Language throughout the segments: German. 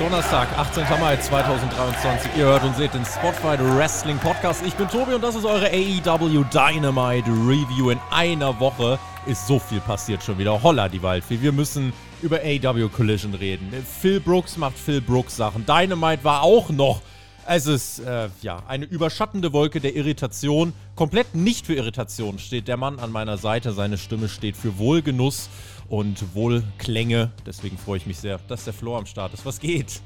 Donnerstag, 18. Mai 2023. Ihr hört und seht den Spotfight Wrestling Podcast. Ich bin Tobi und das ist eure AEW Dynamite Review. In einer Woche ist so viel passiert schon wieder. Holla die Waldfee. Wir müssen über AEW Collision reden. Phil Brooks macht Phil Brooks Sachen. Dynamite war auch noch. Es ist äh, ja eine überschattende Wolke der Irritation. Komplett nicht für Irritation steht der Mann an meiner Seite. Seine Stimme steht für Wohlgenuss und Wohlklänge. Deswegen freue ich mich sehr, dass der Flo am Start ist. Was geht?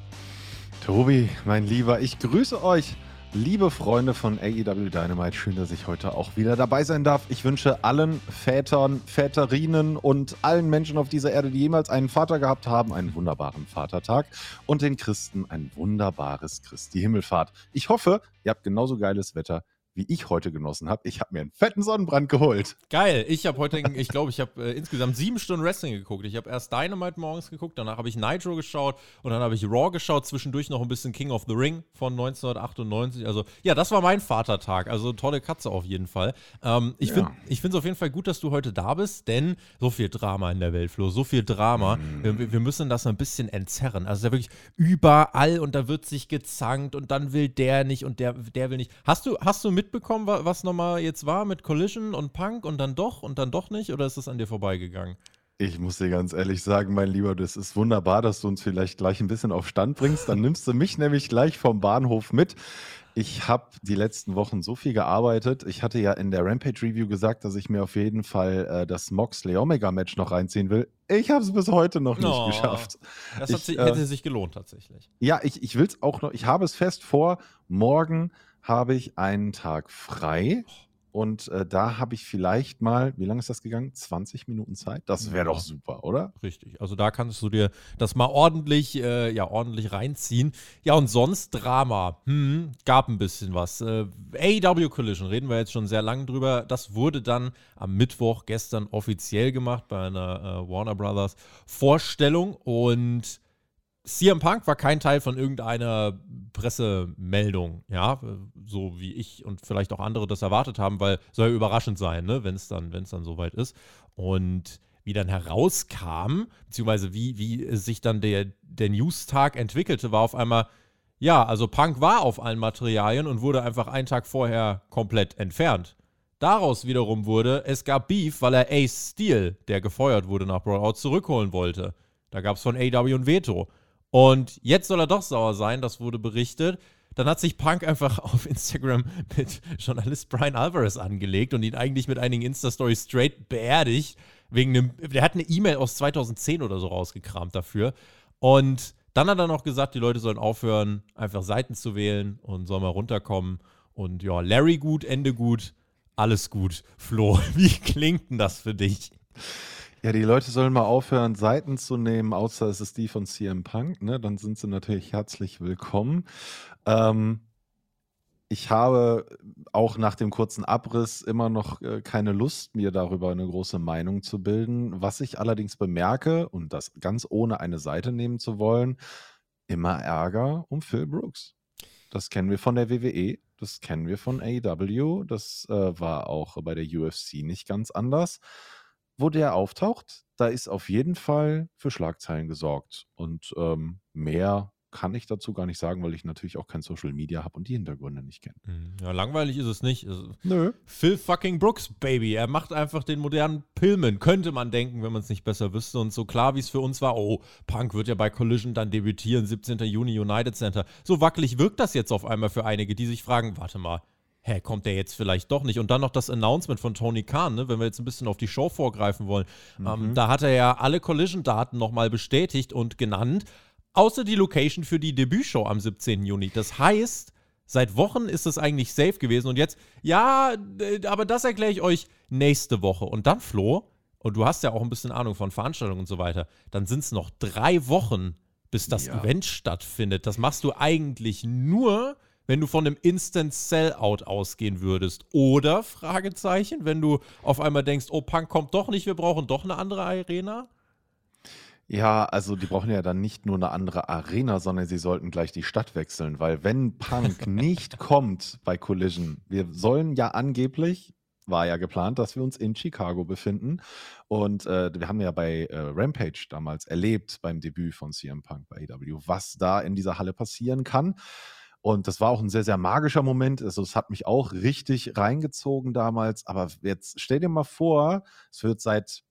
Tobi, mein Lieber, ich grüße euch, liebe Freunde von AEW Dynamite. Schön, dass ich heute auch wieder dabei sein darf. Ich wünsche allen Vätern, Väterinnen und allen Menschen auf dieser Erde, die jemals einen Vater gehabt haben, einen wunderbaren Vatertag und den Christen ein wunderbares Christi Himmelfahrt. Ich hoffe, ihr habt genauso geiles Wetter wie ich heute genossen habe. Ich habe mir einen fetten Sonnenbrand geholt. Geil. Ich habe heute, ich glaube, ich habe äh, insgesamt sieben Stunden Wrestling geguckt. Ich habe erst Dynamite morgens geguckt, danach habe ich Nitro geschaut und dann habe ich Raw geschaut. Zwischendurch noch ein bisschen King of the Ring von 1998. Also, ja, das war mein Vatertag. Also, tolle Katze auf jeden Fall. Ähm, ich ja. finde es auf jeden Fall gut, dass du heute da bist, denn so viel Drama in der Welt, Flo. So viel Drama. Mm. Wir, wir, müssen das ein bisschen entzerren. Also, da wirklich überall und da wird sich gezankt und dann will der nicht und der, der will nicht. Hast du, hast du mit mitbekommen, was nochmal jetzt war mit Collision und Punk und dann doch und dann doch nicht? Oder ist das an dir vorbeigegangen? Ich muss dir ganz ehrlich sagen, mein Lieber, das ist wunderbar, dass du uns vielleicht gleich ein bisschen auf Stand bringst. Dann nimmst du mich nämlich gleich vom Bahnhof mit. Ich habe die letzten Wochen so viel gearbeitet. Ich hatte ja in der Rampage Review gesagt, dass ich mir auf jeden Fall äh, das Moxley Omega Match noch reinziehen will. Ich habe es bis heute noch nicht oh, geschafft. Das ich, sich, hätte äh, sich gelohnt tatsächlich. Ja, ich, ich will es auch noch. Ich habe es fest vor, morgen habe ich einen Tag frei. Und äh, da habe ich vielleicht mal, wie lange ist das gegangen? 20 Minuten Zeit? Das wäre ja. doch super, oder? Richtig. Also da kannst du dir das mal ordentlich, äh, ja, ordentlich reinziehen. Ja, und sonst Drama. Hm, gab ein bisschen was. Äh, AEW Collision, reden wir jetzt schon sehr lange drüber. Das wurde dann am Mittwoch gestern offiziell gemacht bei einer äh, Warner Brothers Vorstellung. Und CM Punk war kein Teil von irgendeiner Pressemeldung, ja, so wie ich und vielleicht auch andere das erwartet haben, weil soll ja überraschend sein, ne, wenn es dann, wenn es dann soweit ist. Und wie dann herauskam, beziehungsweise wie, wie sich dann der, der News-Tag entwickelte, war auf einmal, ja, also Punk war auf allen Materialien und wurde einfach einen Tag vorher komplett entfernt. Daraus wiederum wurde, es gab Beef, weil er Ace Steel, der gefeuert wurde nach Brawlout, zurückholen wollte. Da gab es von AW ein Veto. Und jetzt soll er doch sauer sein, das wurde berichtet. Dann hat sich Punk einfach auf Instagram mit Journalist Brian Alvarez angelegt und ihn eigentlich mit einigen Insta-Stories straight beerdigt. Wegen einem, der hat eine E-Mail aus 2010 oder so rausgekramt dafür. Und dann hat er noch gesagt, die Leute sollen aufhören, einfach Seiten zu wählen und sollen mal runterkommen. Und ja, Larry gut, Ende gut, alles gut. Flo, wie klingt denn das für dich? Ja, die Leute sollen mal aufhören, Seiten zu nehmen, außer es ist die von CM Punk, ne? Dann sind sie natürlich herzlich willkommen. Ähm, ich habe auch nach dem kurzen Abriss immer noch äh, keine Lust, mir darüber eine große Meinung zu bilden. Was ich allerdings bemerke, und das ganz ohne eine Seite nehmen zu wollen, immer Ärger um Phil Brooks. Das kennen wir von der WWE, das kennen wir von AEW, das äh, war auch bei der UFC nicht ganz anders wo der auftaucht, da ist auf jeden Fall für Schlagzeilen gesorgt. Und ähm, mehr kann ich dazu gar nicht sagen, weil ich natürlich auch kein Social Media habe und die Hintergründe nicht kenne. Mhm. Ja, langweilig ist es nicht. Also, Nö. Phil fucking Brooks, Baby. Er macht einfach den modernen Pillman, könnte man denken, wenn man es nicht besser wüsste. Und so klar, wie es für uns war, oh, Punk wird ja bei Collision dann debütieren, 17. Juni United Center. So wackelig wirkt das jetzt auf einmal für einige, die sich fragen, warte mal, hä, kommt der jetzt vielleicht doch nicht? Und dann noch das Announcement von Tony Khan, ne, wenn wir jetzt ein bisschen auf die Show vorgreifen wollen. Ähm, mhm. Ähm, da hat er ja alle Collision-Daten nochmal bestätigt und genannt, außer die Location für die Debütshow am 17. Juni. Das heißt, seit Wochen ist es eigentlich safe gewesen und jetzt, ja, aber das erkläre ich euch nächste Woche. Und dann, Flo, und du hast ja auch ein bisschen Ahnung von Veranstaltungen und so weiter, dann sind es noch drei Wochen, bis das ja. Event stattfindet. Das machst du eigentlich nur, wenn du von einem Instant Sellout ausgehen würdest? Oder, Fragezeichen, wenn du auf einmal denkst, oh, Punk kommt doch nicht, wir brauchen doch eine andere Arena? Ja, also die brauchen ja dann nicht nur eine andere Arena, sondern sie sollten gleich die Stadt wechseln, weil wenn Punk nicht kommt bei Collision, wir sollen ja angeblich, war ja geplant, dass wir uns in Chicago befinden. Und äh, wir haben ja bei äh, Rampage damals erlebt, beim Debüt von CM Punk bei AEW, was da in dieser Halle passieren kann. Und das war auch ein sehr, sehr magischer Moment. Also, es hat mich auch richtig reingezogen damals. Aber jetzt stell dir mal vor, es wird seit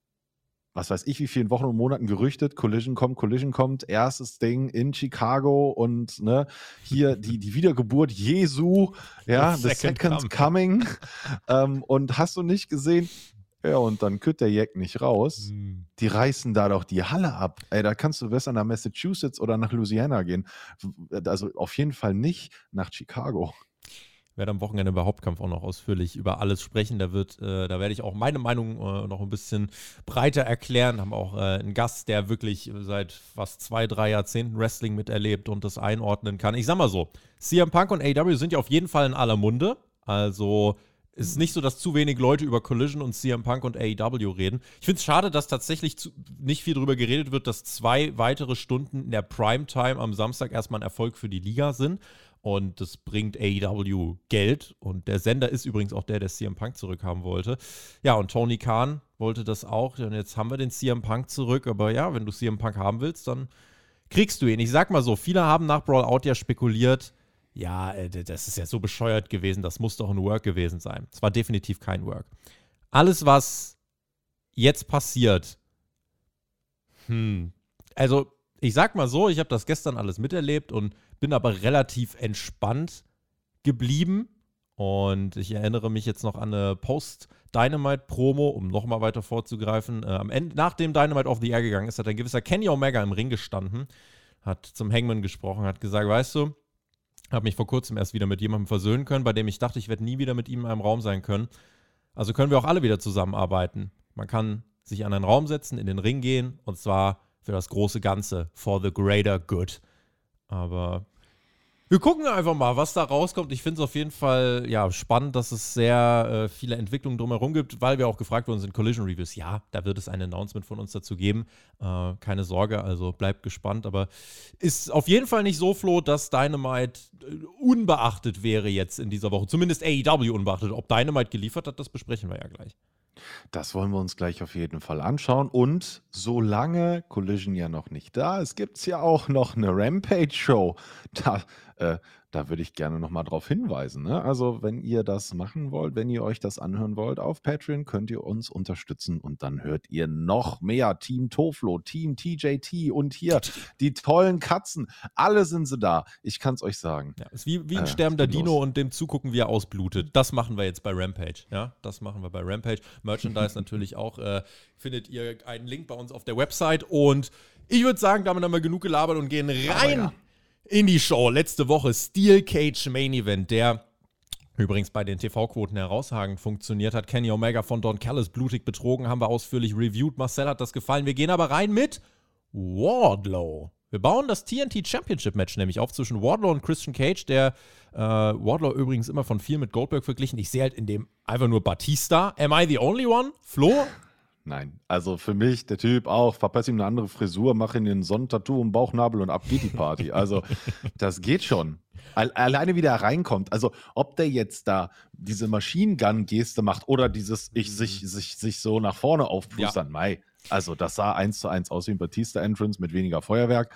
was weiß ich, wie vielen Wochen und Monaten gerüchtet, Collision kommt, Collision kommt, erstes Ding in Chicago und ne, hier die, die Wiedergeburt Jesu, ja, the second, second coming. ähm, und hast du nicht gesehen, ja, und dann kütt der Jack nicht raus. Mhm. Die reißen da doch die Halle ab. Ey, da kannst du besser nach Massachusetts oder nach Louisiana gehen. Also auf jeden Fall nicht nach Chicago werde am Wochenende bei Hauptkampf auch noch ausführlich über alles sprechen. Da wird, äh, da werde ich auch meine Meinung äh, noch ein bisschen breiter erklären. Haben auch äh, einen Gast, der wirklich seit fast zwei, drei Jahrzehnten Wrestling miterlebt und das einordnen kann. Ich sag mal so, CM Punk und AW sind ja auf jeden Fall in aller Munde. Also es ist nicht so, dass zu wenig Leute über Collision und CM Punk und AEW reden. Ich finde es schade, dass tatsächlich zu, nicht viel darüber geredet wird, dass zwei weitere Stunden in der Primetime am Samstag erstmal ein Erfolg für die Liga sind. Und das bringt AEW Geld. Und der Sender ist übrigens auch der, der CM Punk zurückhaben wollte. Ja, und Tony Khan wollte das auch. Und jetzt haben wir den CM Punk zurück. Aber ja, wenn du CM Punk haben willst, dann kriegst du ihn. Ich sag mal so, viele haben nach Brawl Out ja spekuliert, ja, äh, das ist ja so bescheuert gewesen, das muss doch ein Work gewesen sein. Es war definitiv kein Work. Alles, was jetzt passiert, hm, also ich sag mal so, ich habe das gestern alles miterlebt und bin aber relativ entspannt geblieben. Und ich erinnere mich jetzt noch an eine Post-Dynamite-Promo, um nochmal weiter vorzugreifen. Äh, am Ende, nachdem Dynamite auf the Air gegangen ist, hat ein gewisser Kenny Omega im Ring gestanden, hat zum Hangman gesprochen, hat gesagt, weißt du, habe mich vor kurzem erst wieder mit jemandem versöhnen können, bei dem ich dachte, ich werde nie wieder mit ihm in einem Raum sein können. Also können wir auch alle wieder zusammenarbeiten. Man kann sich an einen Raum setzen, in den Ring gehen und zwar für das große Ganze, for the greater good. Aber wir gucken einfach mal, was da rauskommt. Ich finde es auf jeden Fall ja, spannend, dass es sehr äh, viele Entwicklungen drumherum gibt, weil wir auch gefragt worden sind, Collision Reviews. Ja, da wird es ein Announcement von uns dazu geben. Äh, keine Sorge, also bleibt gespannt. Aber ist auf jeden Fall nicht so, Flo, dass Dynamite äh, unbeachtet wäre jetzt in dieser Woche. Zumindest AEW unbeachtet. Ob Dynamite geliefert hat, das besprechen wir ja gleich. Das wollen wir uns gleich auf jeden Fall anschauen. Und solange Collision ja noch nicht da ist, gibt es ja auch noch eine Rampage-Show. Da äh, da würde ich gerne nochmal drauf hinweisen. Ne? Also, wenn ihr das machen wollt, wenn ihr euch das anhören wollt auf Patreon, könnt ihr uns unterstützen und dann hört ihr noch mehr Team Toflo, Team TJT und hier die tollen Katzen. Alle sind sie da. Ich kann es euch sagen. Ja, ist wie, wie ein äh, sterbender Dino und dem zugucken, wie er ausblutet. Das machen wir jetzt bei Rampage. Ja, das machen wir bei Rampage. Merchandise natürlich auch. Äh, findet ihr einen Link bei uns auf der Website und ich würde sagen, damit haben wir genug gelabert und gehen rein in die Show. Letzte Woche Steel Cage Main Event, der übrigens bei den TV-Quoten herausragend funktioniert hat. Kenny Omega von Don Callis blutig betrogen, haben wir ausführlich reviewed. Marcel hat das gefallen. Wir gehen aber rein mit Wardlow. Wir bauen das TNT Championship Match nämlich auf zwischen Wardlow und Christian Cage, der äh, Wardlow übrigens immer von viel mit Goldberg verglichen. Ich sehe halt in dem einfach nur Batista. Am I the only one? Flo? Nein, also für mich, der Typ auch, verpasse ihm eine andere Frisur, mache ihn den Sonnentattoo im Bauchnabel und ab geht die Party. Also, das geht schon. Alleine wie der reinkommt. Also, ob der jetzt da diese Machine Gun-Geste macht oder dieses ich mhm. sich, sich, sich so nach vorne aufplustern, ja. Mai. Also, das sah eins zu eins aus wie ein Batista-Entrance mit weniger Feuerwerk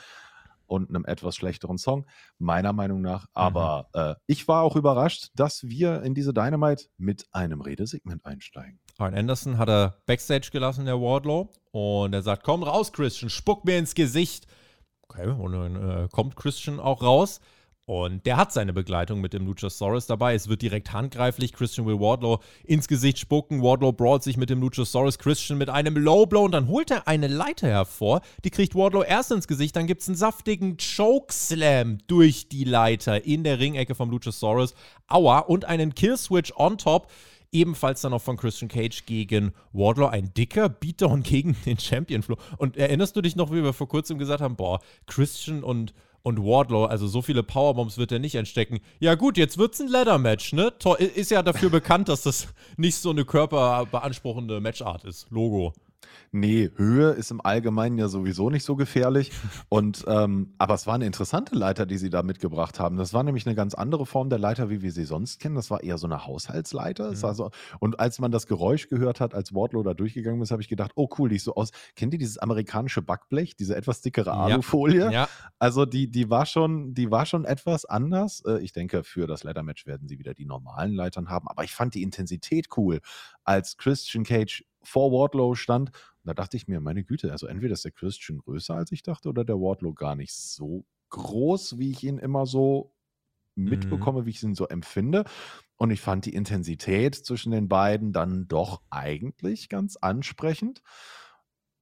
und einem etwas schlechteren Song, meiner Meinung nach. Aber mhm. äh, ich war auch überrascht, dass wir in diese Dynamite mit einem Redesegment einsteigen. Arn Anderson hat er Backstage gelassen, der Wardlow. Und er sagt: Komm raus, Christian, spuck mir ins Gesicht. Okay, und dann äh, kommt Christian auch raus. Und der hat seine Begleitung mit dem Luchasaurus dabei. Es wird direkt handgreiflich. Christian will Wardlow ins Gesicht spucken. Wardlow brawlt sich mit dem Luchasaurus. Christian mit einem Low Blow und dann holt er eine Leiter hervor. Die kriegt Wardlow erst ins Gesicht. Dann gibt es einen saftigen Chokeslam durch die Leiter in der Ringecke vom Luchasaurus. Aua. Und einen Killswitch on top. Ebenfalls dann noch von Christian Cage gegen Wardlow. Ein dicker Beatdown gegen den Champion Flo. Und erinnerst du dich noch, wie wir vor kurzem gesagt haben, boah, Christian und Und Wardlow, also so viele Powerbombs wird er nicht entstecken. Ja, gut, jetzt wird's ein Leather-Match, ne? Ist ja dafür bekannt, dass das nicht so eine körperbeanspruchende Matchart ist. Logo. Nee, Höhe ist im Allgemeinen ja sowieso nicht so gefährlich. Und ähm, aber es war eine interessante Leiter, die sie da mitgebracht haben. Das war nämlich eine ganz andere Form der Leiter, wie wir sie sonst kennen. Das war eher so eine Haushaltsleiter. Mhm. So, und als man das Geräusch gehört hat, als Wardlow da durchgegangen ist, habe ich gedacht, oh cool, die ist so aus. Kennt ihr dieses amerikanische Backblech, diese etwas dickere Alufolie? Ja. ja. Also die, die war schon, die war schon etwas anders. Äh, ich denke, für das Leitermatch werden sie wieder die normalen Leitern haben. Aber ich fand die Intensität cool, als Christian Cage vor Wardlow stand. Und da dachte ich mir, meine Güte, also entweder ist der Christian größer als ich dachte oder der Wardlow gar nicht so groß, wie ich ihn immer so mhm. mitbekomme, mhm. wie ich ihn so empfinde. Und ich fand die Intensität zwischen den beiden dann doch eigentlich ganz ansprechend.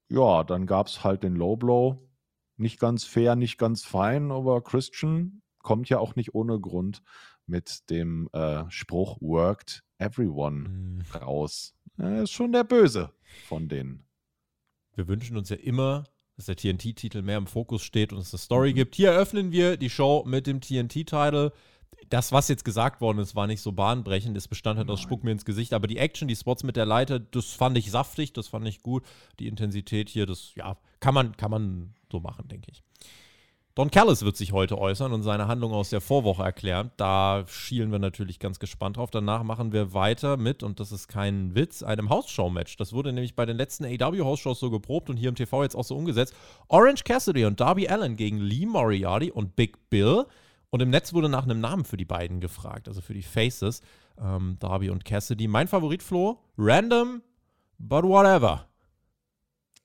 Ja, dann gab es halt den Low Blow. Nicht ganz fair, nicht ganz fein, aber Christian kommt ja auch nicht ohne Grund mit dem äh, Spruch Worked Everyone mhm. raus. Er ist schon der Böse von denen. Wir wünschen uns ja immer, dass der TNT-Titel mehr im Fokus steht und es eine Story mhm. gibt. Hier eröffnen wir die Show mit dem TNT-Titel. Das, was jetzt gesagt worden ist, war nicht so bahnbrechend. Es bestand halt aus Spuck mir ins Gesicht. Aber die Action, die Spots mit der Leiter, das fand ich saftig, das fand ich gut. Die Intensität hier, das, ja, kann man, kann man so machen, denke ich. Don Callis wird sich heute äußern und seine Handlung aus der Vorwoche erklären. Da schielen wir natürlich ganz gespannt drauf. Danach machen wir weiter mit, und das ist kein Witz, einem Hausshow-Match. Das wurde nämlich bei den letzten AW-Hausshows so geprobt und hier im TV jetzt auch so umgesetzt. Orange Cassidy und Darby Allen gegen Lee Moriarty und Big Bill. Und im Netz wurde nach einem Namen für die beiden gefragt, also für die Faces, ähm, Darby und Cassidy. Mein Favorit, Flo, random, but whatever.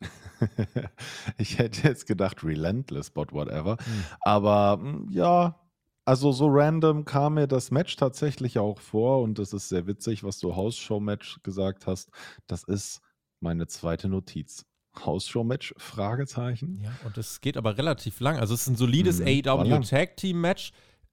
ich hätte jetzt gedacht Relentless, but whatever. Mhm. Aber hm, ja, also so random kam mir das Match tatsächlich auch vor und das ist sehr witzig, was du Hausshow-Match gesagt hast. Das ist meine zweite Notiz. Hausshow-Match? Fragezeichen. Ja, und es geht aber relativ lang. Also es ist ein solides mhm, AEW Tag Team Match.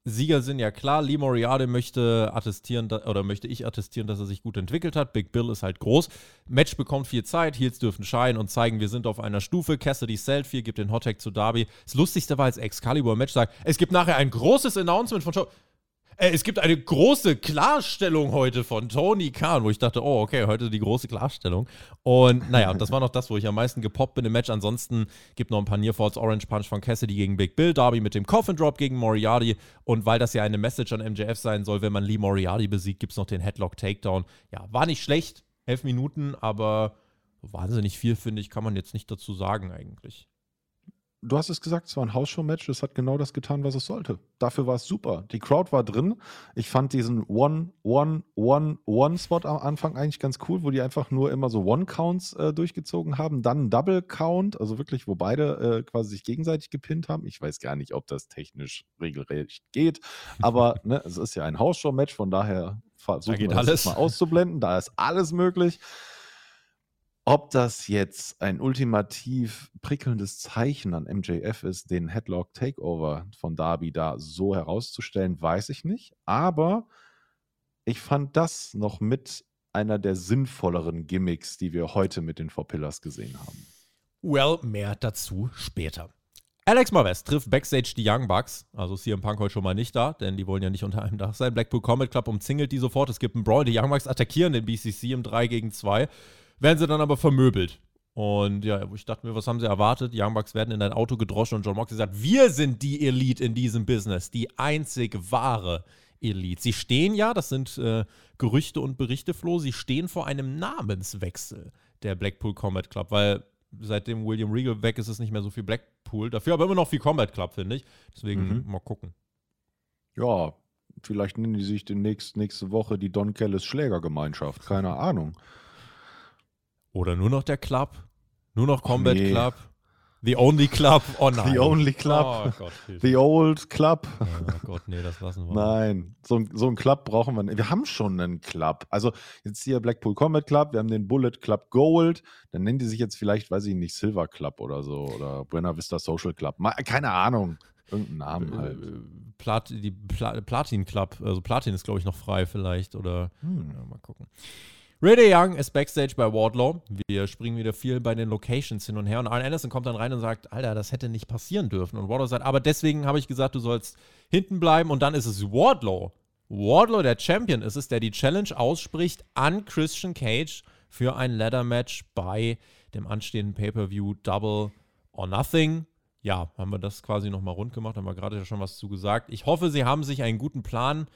Sieger sind ja klar. Lee Moriarty möchte attestieren, oder möchte ich attestieren, dass er sich gut entwickelt hat. Big Bill ist halt groß. Match bekommt viel Zeit. Heels dürfen scheinen und zeigen, wir sind auf einer Stufe. Cassidy viel, gibt den Hottag zu Darby. Das Lustigste war, als Excalibur im Match sagt, es gibt nachher ein großes Announcement von Show. Äh, es gibt eine große Klarstellung heute von Tony Khan, wo ich dachte, oh, okay, heute die große Klarstellung. Und naja, das war noch das, wo ich am meisten gepoppt bin im Match. Ansonsten gibt noch ein paar Nearfalls Orange Punch von Cassidy gegen Big Bill, Darby mit dem Coffin Drop gegen Moriarty. Und weil das ja eine Message an MJF sein soll, wenn man Lee Moriarty besiegt, gibt es noch den Headlock Takedown. Ja, war nicht schlecht, elf Minuten, aber wahnsinnig viel, finde ich, kann man jetzt nicht dazu sagen eigentlich du hast es gesagt, es war ein Hausshow-Match. Es hat genau das getan, was es sollte. Dafür war es super. Die Crowd war drin. Ich fand diesen One, One, One, One-Spot am Anfang eigentlich ganz cool, wo die einfach nur immer so One-Counts äh, durchgezogen haben. Dann ein Double-Count, also wirklich, wo beide äh, quasi sich gegenseitig gepinnt haben. Ich weiß gar nicht, ob das technisch regelrecht geht, aber ne, es ist ja ein Hausshow-Match, von daher versuchen wir das mal auszublenden. Da ist alles möglich. Ob das jetzt ein ultimativ prickelndes Zeichen an MJF ist, den Headlock Takeover von Darby da so herauszustellen, weiß ich nicht. Aber ich fand das noch mit einer der sinnvolleren Gimmicks, die wir heute mit den Four Pillars gesehen haben. Well, mehr dazu später. Alex Marvez trifft Backstage die Young Bucks. Also CM Punk heute schon mal nicht da, denn die wollen ja nicht unter einem Dach sein. Blackpool Combat Club umzingelt die sofort. Es gibt einen Brawl. Die Young Bucks attackieren den BCC im 3 gegen 2 werden sie dann aber vermöbelt. Und ja, ich dachte mir, was haben sie erwartet? Die Young Bucks werden in ein Auto gedroschen und John Moxley sagt, wir sind die Elite in diesem Business, die einzig wahre Elite. Sie stehen ja, das sind äh, Gerüchte und Berichte, Flo, sie stehen vor einem Namenswechsel der Blackpool Combat Club, weil seitdem William Regal weg ist, ist nicht mehr so viel Blackpool. Dafür aber immer noch viel Combat Club, finde ich. Deswegen mhm. mal gucken. Ja, vielleicht nennen die sich demnächst nächste Woche die Don Kellis Schlägergemeinschaft. Keine Ahnung. Oder nur noch der Club? Nur noch Combat nee. Club? The Only Club? Oh nein. The Only Club. Oh Gott, The Old Club. Oh Gott, nee, das lassen wir. Nein, so, so einen Club brauchen wir nicht. Wir haben schon einen Club. Also jetzt hier Blackpool Combat Club, wir haben den Bullet Club Gold. Dann nennen die sich jetzt vielleicht, weiß ich nicht, Silver Club oder so. Oder Buena Vista Social Club. Keine Ahnung. Irgendeinen Namen äh, halt. Plat, die Pla Platin Club. Also Platin ist, glaube ich, noch frei vielleicht. Oder hm. ja, mal gucken. Ray Young ist backstage bei Wardlow. Wir springen wieder viel bei den Locations hin und her. Und Arn Anderson kommt dann rein und sagt, Alter, das hätte nicht passieren dürfen. Und Wardlow sagt, aber deswegen habe ich gesagt, du sollst hinten bleiben. Und dann ist es Wardlow. Wardlow, der Champion ist es, der die Challenge ausspricht an Christian Cage für ein Ladder-Match bei dem anstehenden Pay-Per-View Double or Nothing. Ja, haben wir das quasi nochmal rund gemacht, haben wir gerade ja schon was zu gesagt. Ich hoffe, sie haben sich einen guten Plan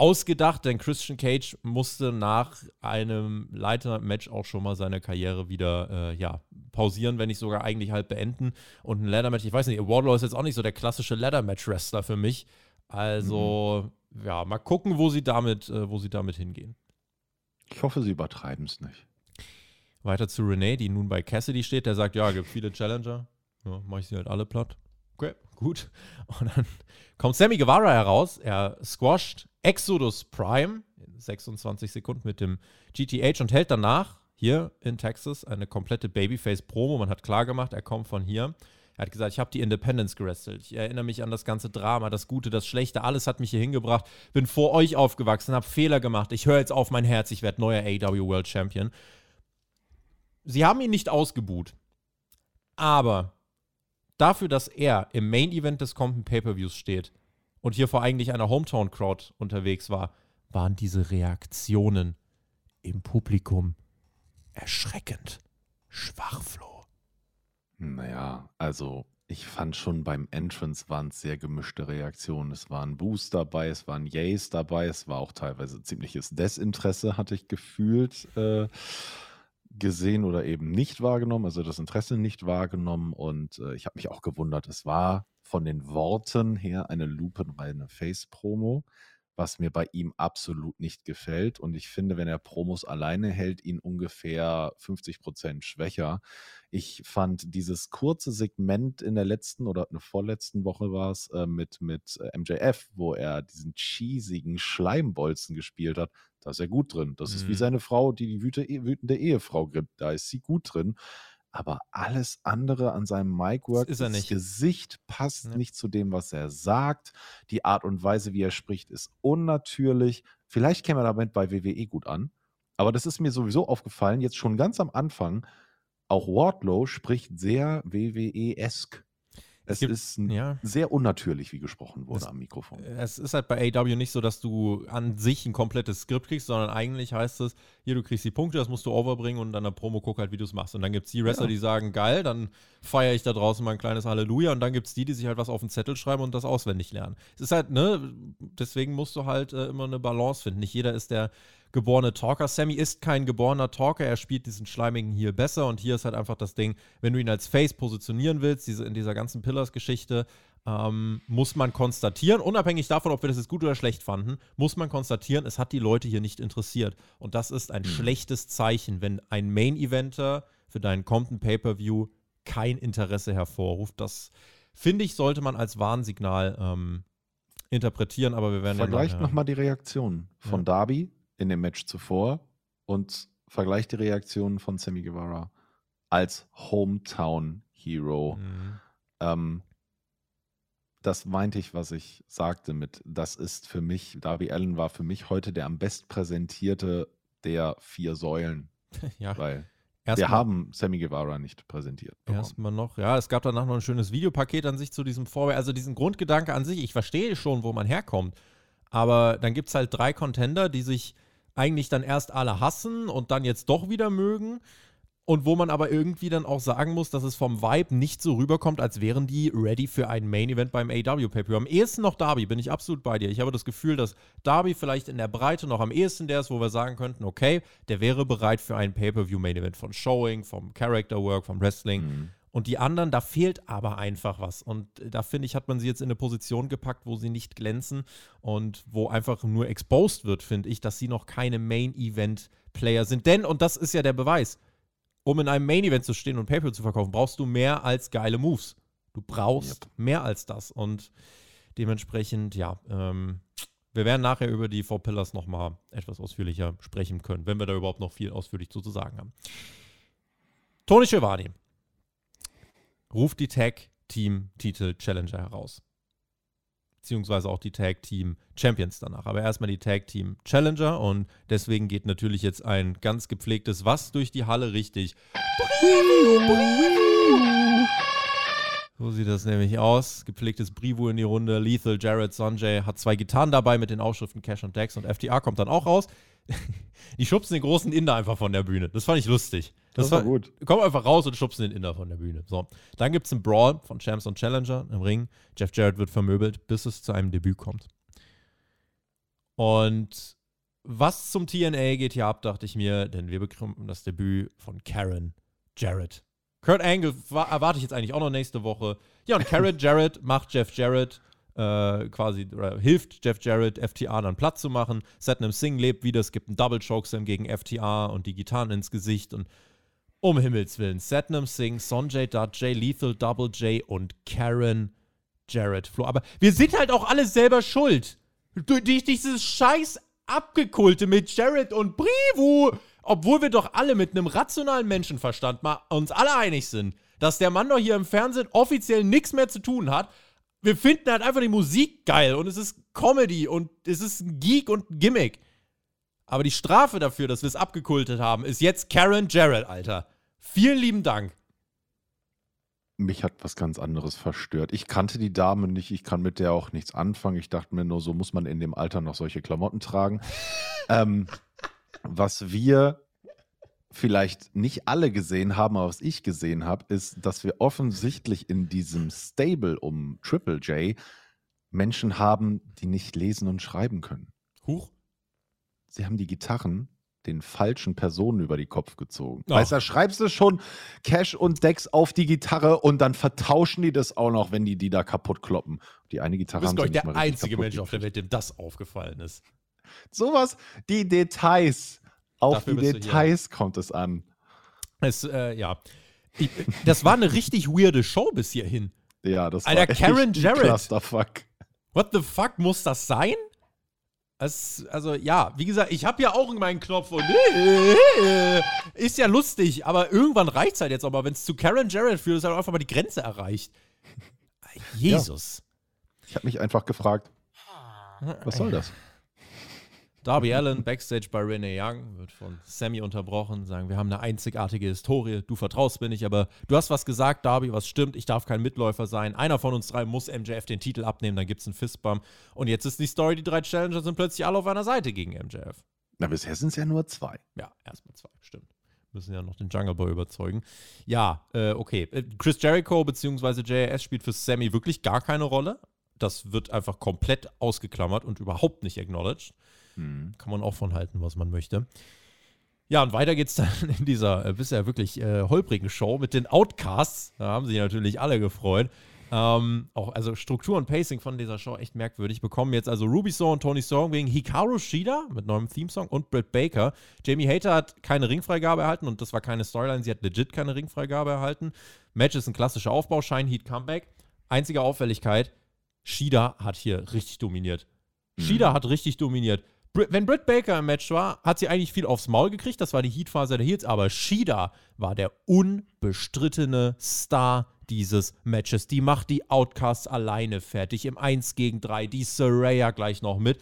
ausgedacht, denn Christian Cage musste nach einem Leiter-Match auch schon mal seine Karriere wieder äh, ja, pausieren, wenn nicht sogar eigentlich halt beenden. Und ein Ladder-Match, ich weiß nicht, Wardlow ist jetzt auch nicht so der klassische Ladder-Match-Wrestler für mich. Also, mhm. ja, mal gucken, wo sie damit, äh, wo sie damit hingehen. Ich hoffe, sie übertreiben es nicht. Weiter zu Renee, die nun bei Cassidy steht, der sagt, ja, gibt viele Challenger. Ja, mache ich sie halt alle platt. Gut. Und dann kommt Sammy Guevara heraus. Er squasht Exodus Prime in 26 Sekunden mit dem GTH und hält danach hier in Texas eine komplette Babyface-Promo. Man hat klar gemacht, er kommt von hier. Er hat gesagt, ich habe die Independence gerestelt. Ich erinnere mich an das ganze Drama, das Gute, das Schlechte, alles hat mich hier hingebracht. Bin vor euch aufgewachsen, habe Fehler gemacht. Ich höre jetzt auf mein Herz, ich werde neuer AW World Champion. Sie haben ihn nicht ausgebuht. Aber dafür, dass er im Main Event des kommenden Pay-Per-Views steht und hier vor eigentlich einer Hometown-Crowd unterwegs war, waren diese Reaktionen im Publikum erschreckend schwach, Flo. Naja, also ich fand schon beim Entrance waren es sehr gemischte Reaktionen. Es waren Boos dabei, es waren Yays dabei, es war auch teilweise ziemliches Desinteresse, hatte ich gefühlt. Äh, gesehen oder eben nicht wahrgenommen, also das Interesse nicht wahrgenommen. Und äh, ich habe mich auch gewundert, es war von den Worten her eine lupenreine Face-Promo, was mir bei ihm absolut nicht gefällt. Und ich finde, wenn er Promos alleine hält, ihn ungefähr 50 Prozent schwächer. Ich fand dieses kurze Segment in der letzten oder eine vorletzten Woche war es äh, mit, mit äh, MJF, wo er diesen cheesigen Schleimbolzen gespielt hat, da ist er gut drin. Das mhm. ist wie mhm. seine Frau, die die wütende Ehefrau gibt. Da ist sie gut drin. Aber alles andere an seinem Mic-Work, das, das Gesicht passt ja. nicht zu dem, was er sagt. Die Art und Weise, wie er spricht, ist unnatürlich. Vielleicht käme er damit bei WWE gut an. Aber das ist mir sowieso aufgefallen, jetzt schon ganz am Anfang. Auch Wardlow spricht sehr WWE-esk. Es, gibt, ist ja. sehr unnatürlich, wie gesprochen wurde es, am Mikrofon. Es ist halt bei AW nicht so, dass du an sich ein komplettes Skript kriegst, sondern eigentlich heißt es, hier, du kriegst die Punkte, das musst du overbringen und dann der Promo guck halt, wie du es machst. Und dann gibt es die Wrestler, ja. die sagen, geil, dann feiere ich da draußen mal ein kleines Halleluja. Und dann gibt es die, die sich halt was auf den Zettel schreiben und das auswendig lernen. Es ist halt, ne, deswegen musst du halt äh, immer eine Balance finden. Nicht jeder ist der geborene Talker. Sammy ist kein geborener Talker, er spielt diesen schleimigen hier besser und hier ist halt einfach das Ding, wenn du ihn als Face positionieren willst, diese, in dieser ganzen Pillars-Geschichte, ähm, muss man konstatieren, unabhängig davon, ob wir das jetzt gut oder schlecht fanden, muss man konstatieren, es hat die Leute hier nicht interessiert. Und das ist ein mhm. schlechtes Zeichen, wenn ein Main-Eventer für deinen kommenden Pay-Per-View kein Interesse hervorruft. Das finde ich, sollte man als Warnsignal ähm, interpretieren, aber wir werden Vergleicht ja nochmal die Reaktion von ja. Darby in dem Match zuvor und vergleicht die Reaktionen von Sammy Guevara als Hometown Hero. Mhm. Ähm, das meinte ich, was ich sagte mit, das ist für mich, Darby Allen war für mich heute der am best präsentierte der vier Säulen. ja. Weil Erst wir haben Sammy Guevara nicht präsentiert. Erstmal noch, ja, es gab danach noch ein schönes Videopaket an sich zu diesem Vorwärts, also diesen Grundgedanke an sich, ich verstehe schon, wo man herkommt, aber dann gibt es halt drei Contender, die sich eigentlich dann erst alle hassen und dann jetzt doch wieder mögen. Und wo man aber irgendwie dann auch sagen muss, dass es vom Vibe nicht so rüberkommt, als wären die ready für ein Main-Event beim AW pay Am ehesten noch Darby, bin ich absolut bei dir. Ich habe das Gefühl, dass Darby vielleicht in der Breite noch am ehesten der ist, wo wir sagen könnten, okay, der wäre bereit für ein Pay-Per-View-Main-Event von Showing, vom Character-Work, vom Wrestling. Mhm. Und die anderen, da fehlt aber einfach was. Und da finde ich, hat man sie jetzt in eine Position gepackt, wo sie nicht glänzen und wo einfach nur exposed wird, finde ich, dass sie noch keine Main-Event-Player sind. Denn, und das ist ja der Beweis, um in einem Main-Event zu stehen und PayPal zu verkaufen, brauchst du mehr als geile Moves. Du brauchst yep. mehr als das. Und dementsprechend, ja, ähm, wir werden nachher über die Four Pillars nochmal etwas ausführlicher sprechen können, wenn wir da überhaupt noch viel ausführlich zu, zu sagen haben. Tony Schiavone ruft die Tag Team Titel Challenger heraus. beziehungsweise auch die Tag Team Champions danach. Aber erstmal die Tag Team Challenger und deswegen geht natürlich jetzt ein ganz gepflegtes Was durch die Halle richtig. So sieht das nämlich aus. Gepflegtes Brivu in die Runde. Lethal, Jared, Sanjay hat zwei Gitarren dabei mit den Aufschriften Cash und Dex und FTA kommt dann auch raus. Die schubsen den großen Inder einfach von der Bühne. Das fand ich lustig. Das, das war gut. Kommen einfach raus und schubsen den Inder von der Bühne. So. Dann gibt es einen Brawl von Champs und Challenger im Ring. Jeff Jarrett wird vermöbelt, bis es zu einem Debüt kommt. Und was zum TNA geht hier ab, dachte ich mir, denn wir bekommen das Debüt von Karen Jarrett. Kurt Angle erwarte ich jetzt eigentlich auch noch nächste Woche. Ja, und Karen Jarrett macht Jeff Jarrett äh, quasi, oder hilft Jeff Jarrett, FTA dann Platz zu machen. Satnam Singh lebt wieder, es gibt einen Double Chokeslam gegen FTA und die Gitarren ins Gesicht und um Himmels Willen. Satnam Singh, Sonjay Dutt, Jay Lethal, Double J und Karen Jarrett Flo. Aber wir sind halt auch alle selber schuld. Durch dieses scheiß Abgekulte mit Jarrett und Brivu. Obwohl wir doch alle mit einem rationalen Menschenverstand mal uns alle einig sind, dass der Mann doch hier im Fernsehen offiziell nichts mehr zu tun hat. Wir finden halt einfach die Musik geil und es ist Comedy und es ist ein Geek und ein Gimmick. Aber die Strafe dafür, dass wir es abgekultet haben, ist jetzt Karen Jarrett, Alter. Vielen lieben Dank. Mich hat was ganz anderes verstört. Ich kannte die Dame nicht, ich kann mit der auch nichts anfangen. Ich dachte mir nur, so muss man in dem Alter noch solche Klamotten tragen. ähm, was wir vielleicht nicht alle gesehen haben, aber was ich gesehen habe, ist, dass wir offensichtlich in diesem Stable um Triple J Menschen haben, die nicht lesen und schreiben können. Huch sie haben die Gitarren den falschen Personen über die Kopf gezogen. Ach. Weißt du, da schreibst du schon Cash und Dex auf die Gitarre und dann vertauschen die das auch noch, wenn die die da kaputt kloppen. Die eine Gitarre du bist, haben der einzige Mensch auf der Welt, dem das aufgefallen ist. Sowas, die Details. Auf Dafür die Details kommt es an. Es, äh, ja. Ich, das war eine richtig weirde Show bis hierhin. Ja, das Alter, war Karen Jarrett. Clusterfuck. What the fuck muss das sein? Es, also ja, wie gesagt, ich habe ja auch meinen Knopf und ist ja lustig, aber irgendwann reicht es halt jetzt aber, wenn es zu Karen Jarrett führt, ist halt einfach mal die Grenze erreicht. Jesus. Ja. Ich habe mich einfach gefragt, was soll das? Darby Allen, Backstage bei Renee Young, wird von Sammy unterbrochen, sagen, wir haben eine einzigartige Historie, du vertraust mir nicht, aber du hast was gesagt, Darby, was stimmt, ich darf kein Mitläufer sein. Einer von uns drei muss MJF den Titel abnehmen, dann gibt es einen Fistbump. Und jetzt ist die Story, die drei Challenger sind plötzlich alle auf einer Seite gegen MJF. Na, bisher sind es ja nur zwei. Ja, erstmal zwei, stimmt. Müssen ja noch den Jungle Boy überzeugen. Ja, äh, okay. Äh, Chris Jericho bzw. JAS spielt für Sammy wirklich gar keine Rolle. Das wird einfach komplett ausgeklammert und überhaupt nicht acknowledged. Mhm. Kann man auch von halten, was man möchte. Ja, und weiter geht's dann in dieser äh, bisher wirklich äh, holprigen Show mit den Outcasts. Da haben sich natürlich alle gefreut. Ähm, auch, also Struktur und Pacing von dieser Show echt merkwürdig. Bekommen jetzt also Ruby Saw und Tony Storm gegen Hikaru Shida mit neuem Themesong und Britt Baker. Jamie Hater hat keine Ringfreigabe erhalten und das war keine Storyline. Sie hat legit keine Ringfreigabe erhalten. Match ist ein klassischer Aufbau, Shine Heat Comeback. Einzige Auffälligkeit: Shida hat hier richtig dominiert. Mhm. Shida hat richtig dominiert wenn Britt Baker im Match war, hat sie eigentlich viel aufs Maul gekriegt. Das war die Heatphase der Heels. Aber Shida war der unbestrittene Star dieses Matches. Die macht die Outcasts alleine fertig im 1 gegen 3. Die Saraya gleich noch mit.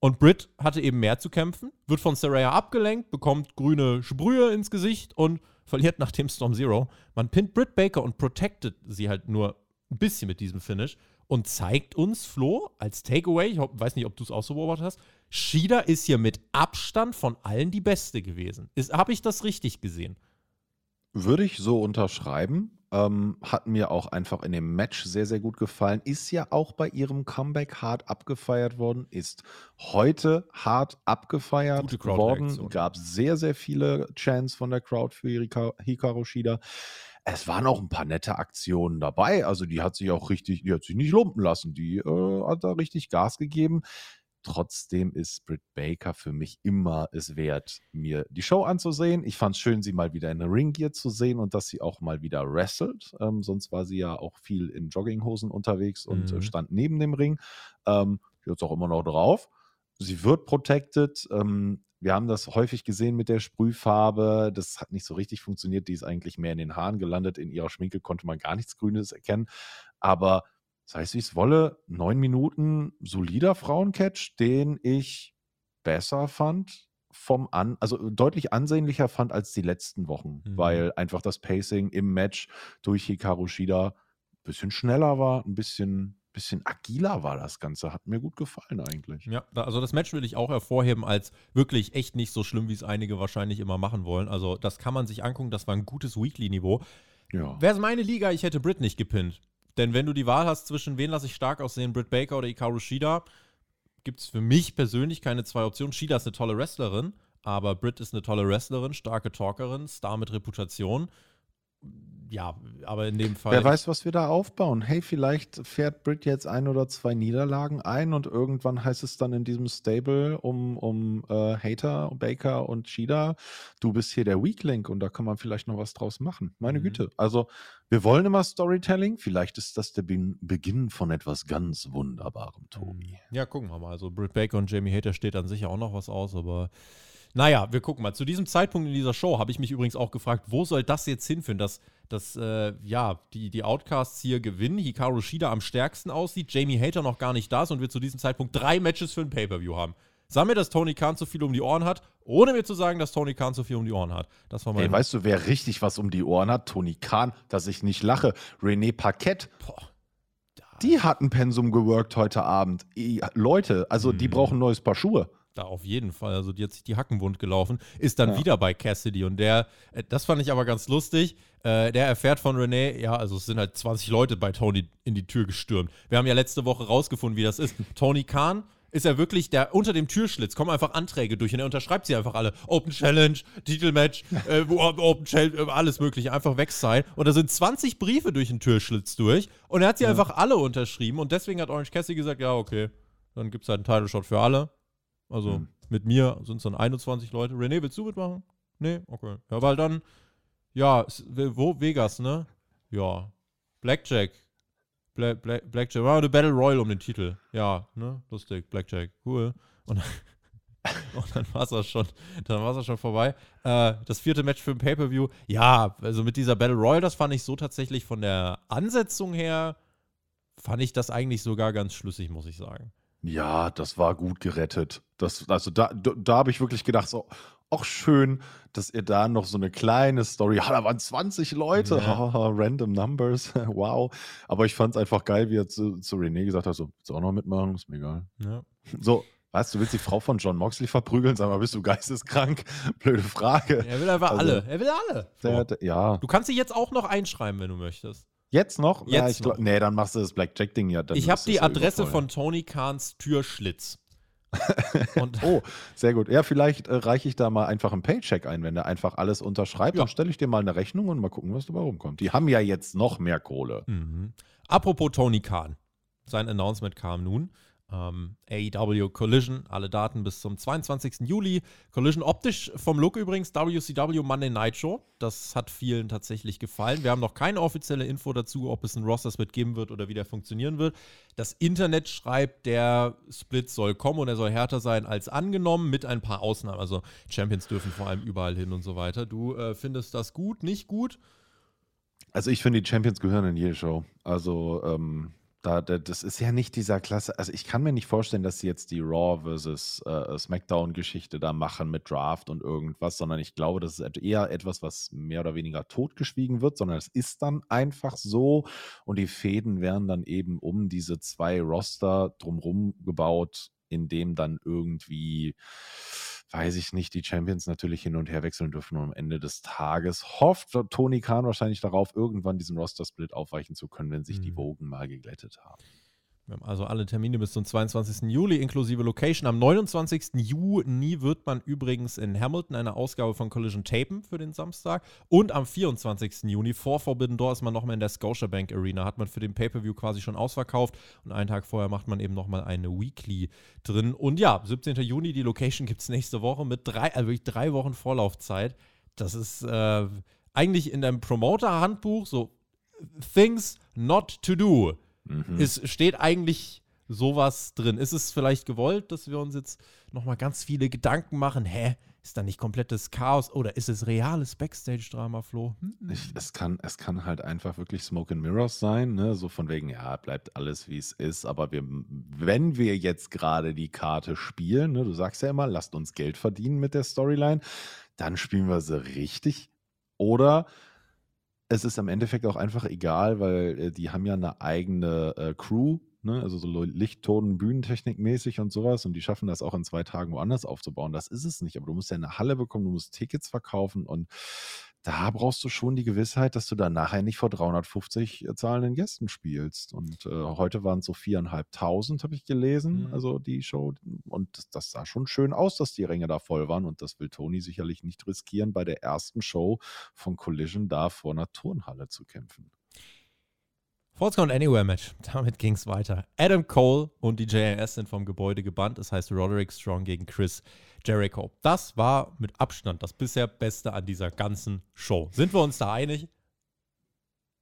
Und Britt hatte eben mehr zu kämpfen, wird von Saraya abgelenkt, bekommt grüne Sprühe ins Gesicht und verliert nach dem Storm Zero. Man pinnt Britt Baker und protected sie halt nur ein bisschen mit diesem Finish und zeigt uns, Flo, als Takeaway, ich weiß nicht, ob du es auch so beobachtet hast, Shida ist hier mit Abstand von allen die Beste gewesen. Habe ich das richtig gesehen? Würde ich so unterschreiben. Ähm, hat mir auch einfach in dem Match sehr, sehr gut gefallen. Ist ja auch bei ihrem Comeback hart abgefeiert worden. Ist heute hart abgefeiert worden. Gab sehr, sehr viele Chants von der Crowd für Hikaru Shida. Es waren auch ein paar nette Aktionen dabei. Also die hat sich auch richtig, die hat sich nicht lumpen lassen. Die äh, hat da richtig Gas gegeben. Trotzdem ist Britt Baker für mich immer es wert, mir die Show anzusehen. Ich fand es schön, sie mal wieder in Ringgear zu sehen und dass sie auch mal wieder wrestelt. Ähm, sonst war sie ja auch viel in Jogginghosen unterwegs und äh, mhm. stand neben dem Ring. Ähm, es auch immer noch drauf. Sie wird protected. Ähm, wir haben das häufig gesehen mit der Sprühfarbe. Das hat nicht so richtig funktioniert. Die ist eigentlich mehr in den Haaren gelandet. In ihrer Schminke konnte man gar nichts Grünes erkennen. Aber sei es wie es wolle, neun Minuten solider Frauencatch, den ich besser fand vom an, also deutlich ansehnlicher fand als die letzten Wochen, mhm. weil einfach das Pacing im Match durch Hikaru Shida ein bisschen schneller war, ein bisschen bisschen agiler war das Ganze. Hat mir gut gefallen eigentlich. Ja, also das Match will ich auch hervorheben als wirklich echt nicht so schlimm, wie es einige wahrscheinlich immer machen wollen. Also das kann man sich angucken, das war ein gutes Weekly-Niveau. Ja. Wäre es meine Liga, ich hätte Britt nicht gepinnt. Denn wenn du die Wahl hast zwischen wen lasse ich stark aussehen, Britt Baker oder Ikaru Shida, gibt es für mich persönlich keine zwei Optionen. Shida ist eine tolle Wrestlerin, aber Britt ist eine tolle Wrestlerin, starke Talkerin, Star mit Reputation ja, aber in dem Fall. Wer weiß, was wir da aufbauen. Hey, vielleicht fährt Britt jetzt ein oder zwei Niederlagen ein und irgendwann heißt es dann in diesem Stable um, um äh, Hater, Baker und Cheetah, du bist hier der Weak Link und da kann man vielleicht noch was draus machen. Meine mhm. Güte. Also, wir wollen immer Storytelling. Vielleicht ist das der Be Beginn von etwas ganz Wunderbarem, Tobi. Ja, gucken wir mal. Also, Britt Baker und Jamie Hater steht dann sicher auch noch was aus, aber naja, wir gucken mal. Zu diesem Zeitpunkt in dieser Show habe ich mich übrigens auch gefragt, wo soll das jetzt hinführen, dass, dass äh, ja, die, die Outcasts hier gewinnen, Hikaru Shida am stärksten aussieht, Jamie Hater noch gar nicht da ist und wir zu diesem Zeitpunkt drei Matches für ein Pay-Per-View haben. Sag mir, dass Tony Khan zu viel um die Ohren hat, ohne mir zu sagen, dass Tony Khan zu viel um die Ohren hat. Das war mein. Hey, weißt du, wer richtig was um die Ohren hat? Tony Khan, dass ich nicht lache. René Paquette. Boah. Die hat ein Pensum geworkt heute Abend. Leute, also die mhm. brauchen ein neues Paar Schuhe. Da auf jeden Fall. Also die hat sich die Hacken wund gelaufen. Ist dann ja. wieder bei Cassidy. Und der, äh, das fand ich aber ganz lustig. Äh, der erfährt von Renee, ja, also es sind halt 20 Leute bei Tony in die Tür gestürmt. Wir haben ja letzte Woche rausgefunden, wie das ist. Tony Khan ist ja wirklich der unter dem Türschlitz kommen einfach Anträge durch und er unterschreibt sie einfach alle. Open Challenge, Titelmatch, äh, Open Challenge, äh, alles mögliche, einfach weg sein. Und da sind 20 Briefe durch den Türschlitz durch und er hat sie ja. einfach alle unterschrieben und deswegen hat Orange Cassidy gesagt, ja, okay, dann gibt es halt einen Title Shot für alle. Also mhm. mit mir sind es dann 21 Leute. René, willst du mitmachen? Nee? Okay. Ja, weil dann, ja, wo? Vegas, ne? Ja. Blackjack. Bla Bla Blackjack. War eine Battle Royal um den Titel. Ja, ne? Lustig. Blackjack. Cool. Und, und dann war es auch schon, dann war es schon vorbei. Äh, das vierte Match für ein Pay-Per-View. Ja, also mit dieser Battle Royal, das fand ich so tatsächlich von der Ansetzung her, fand ich das eigentlich sogar ganz schlüssig, muss ich sagen. Ja, das war gut gerettet. Das, also da, da, da habe ich wirklich gedacht, so, auch schön, dass ihr da noch so eine kleine Story, ja, da waren 20 Leute, ja. random numbers, wow. Aber ich fand es einfach geil, wie er zu, zu René gesagt hat, so, willst du auch noch mitmachen? Ist mir egal. Ja. So, weißt du, willst die Frau von John Moxley verprügeln? Sag mal, bist du geisteskrank? Blöde Frage. Er will einfach also, alle. Er will alle. Der, der, ja. Du kannst sie jetzt auch noch einschreiben, wenn du möchtest. Jetzt noch? Jetzt ja, ich glaub, nee, dann machst du das Blackjack-Ding ja. ich habe die Adresse von Tony Kahns Türschlitz. oh, sehr gut. Ja, vielleicht äh, reiche ich da mal einfach einen Paycheck ein, wenn der einfach alles unterschreibt. Ja. Dann stelle ich dir mal eine Rechnung und mal gucken, was dabei rumkommt. Die haben ja jetzt noch mehr Kohle. Mhm. Apropos Tony Khan. Sein Announcement kam nun. Ähm, AEW Collision, alle Daten bis zum 22. Juli. Collision optisch vom Look übrigens WCW Monday Night Show. Das hat vielen tatsächlich gefallen. Wir haben noch keine offizielle Info dazu, ob es einen Roster-Split geben wird oder wie der funktionieren wird. Das Internet schreibt, der Split soll kommen und er soll härter sein als angenommen, mit ein paar Ausnahmen. Also Champions dürfen vor allem überall hin und so weiter. Du äh, findest das gut, nicht gut? Also ich finde, die Champions gehören in jede Show. Also ähm, da, da, das ist ja nicht dieser Klasse. Also ich kann mir nicht vorstellen, dass sie jetzt die Raw versus äh, SmackDown-Geschichte da machen mit Draft und irgendwas, sondern ich glaube, das ist eher etwas, was mehr oder weniger totgeschwiegen wird, sondern es ist dann einfach so und die Fäden werden dann eben um diese zwei Roster drumherum gebaut, in dem dann irgendwie weiß ich nicht, die Champions natürlich hin und her wechseln dürfen und am Ende des Tages hofft Tony Khan wahrscheinlich darauf, irgendwann diesen Roster-Split aufweichen zu können, wenn sich mhm. die Wogen mal geglättet haben. Wir haben also alle Termine bis zum 22. Juli inklusive Location. Am 29. Juni wird man übrigens in Hamilton eine Ausgabe von Collision tapen für den Samstag. Und am 24. Juni vor Forbidden Door ist man nochmal in der Scotiabank Arena. Hat man für den Pay-Per-View quasi schon ausverkauft. Und einen Tag vorher macht man eben nochmal eine Weekly drin. Und ja, 17. Juni, die Location gibt es nächste Woche mit drei, also wirklich drei Wochen Vorlaufzeit. Das ist äh, eigentlich in deinem Promoter-Handbuch so Things not to do Mhm. Es steht eigentlich sowas drin? Ist es vielleicht gewollt, dass wir uns jetzt nochmal ganz viele Gedanken machen? Hä? Ist da nicht komplettes Chaos oder ist es reales Backstage-Drama, Flo? Hm? Ich, es, kann, es kann halt einfach wirklich Smoke and Mirrors sein, ne? so von wegen, ja, bleibt alles wie es ist, aber wir, wenn wir jetzt gerade die Karte spielen, ne? du sagst ja immer, lasst uns Geld verdienen mit der Storyline, dann spielen wir sie richtig. Oder es ist im Endeffekt auch einfach egal, weil äh, die haben ja eine eigene äh, Crew, ne? also so Lichttonen, Bühnentechnik mäßig und sowas und die schaffen das auch in zwei Tagen woanders aufzubauen. Das ist es nicht, aber du musst ja eine Halle bekommen, du musst Tickets verkaufen und da brauchst du schon die Gewissheit, dass du dann nachher nicht vor 350 äh, zahlenden Gästen spielst. Und äh, heute waren es so viereinhalbtausend, habe ich gelesen, mhm. also die Show. Und das, das, sah schon schön aus, dass die Ränge da voll waren. Und das will Tony sicherlich nicht riskieren, bei der ersten Show von Collision da vor einer Turnhalle zu kämpfen. Falls Count Anywhere Match. Damit ging es weiter. Adam Cole und die JRS sind vom Gebäude gebannt. Das heißt Roderick Strong gegen Chris Jericho. Das war mit Abstand das bisher Beste an dieser ganzen Show. Sind wir uns da einig?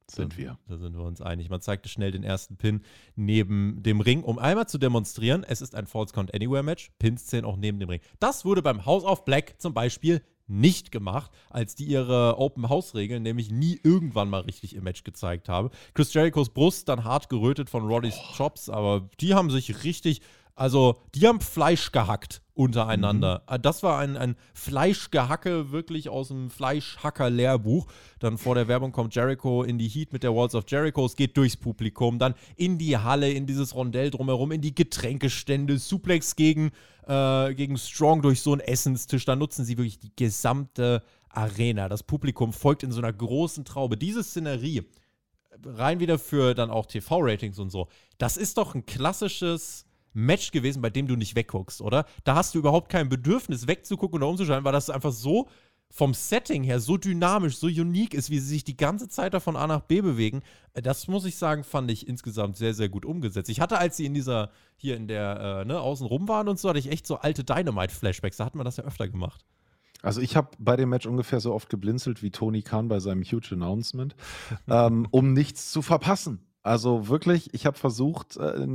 Sind wir. Da sind wir uns einig. Man zeigte schnell den ersten Pin neben dem Ring, um einmal zu demonstrieren, es ist ein False Count Anywhere Match. Pins zählen auch neben dem Ring. Das wurde beim House of Black zum Beispiel nicht gemacht, als die ihre Open-House-Regeln nämlich nie irgendwann mal richtig im Match gezeigt haben. Chris Jerichos Brust dann hart gerötet von Rollys oh. Chops, aber die haben sich richtig, also die haben Fleisch gehackt untereinander. Mhm. Ah, das war ein, ein Fleischgehacke wirklich aus dem Fleischhacker-Lehrbuch. Dann vor der Werbung kommt Jericho in die Heat mit der Walls of Jericho. Es geht durchs Publikum, dann in die Halle, in dieses Rondell drumherum, in die Getränkestände, Suplex gegen äh, gegen Strong durch so einen Essenstisch. Da nutzen sie wirklich die gesamte Arena. Das Publikum folgt in so einer großen Traube. Diese Szenerie, rein wieder für dann auch TV-Ratings und so, das ist doch ein klassisches Match gewesen, bei dem du nicht wegguckst, oder? Da hast du überhaupt kein Bedürfnis wegzugucken oder umzuschalten, weil das einfach so vom Setting her so dynamisch, so unique ist, wie sie sich die ganze Zeit da von A nach B bewegen, das muss ich sagen, fand ich insgesamt sehr, sehr gut umgesetzt. Ich hatte, als sie in dieser, hier in der, äh, ne, außen rum waren und so, hatte ich echt so alte Dynamite-Flashbacks. Da hat man das ja öfter gemacht. Also ich habe bei dem Match ungefähr so oft geblinzelt wie Tony Khan bei seinem Huge Announcement, ähm, um nichts zu verpassen. Also wirklich, ich habe versucht, äh,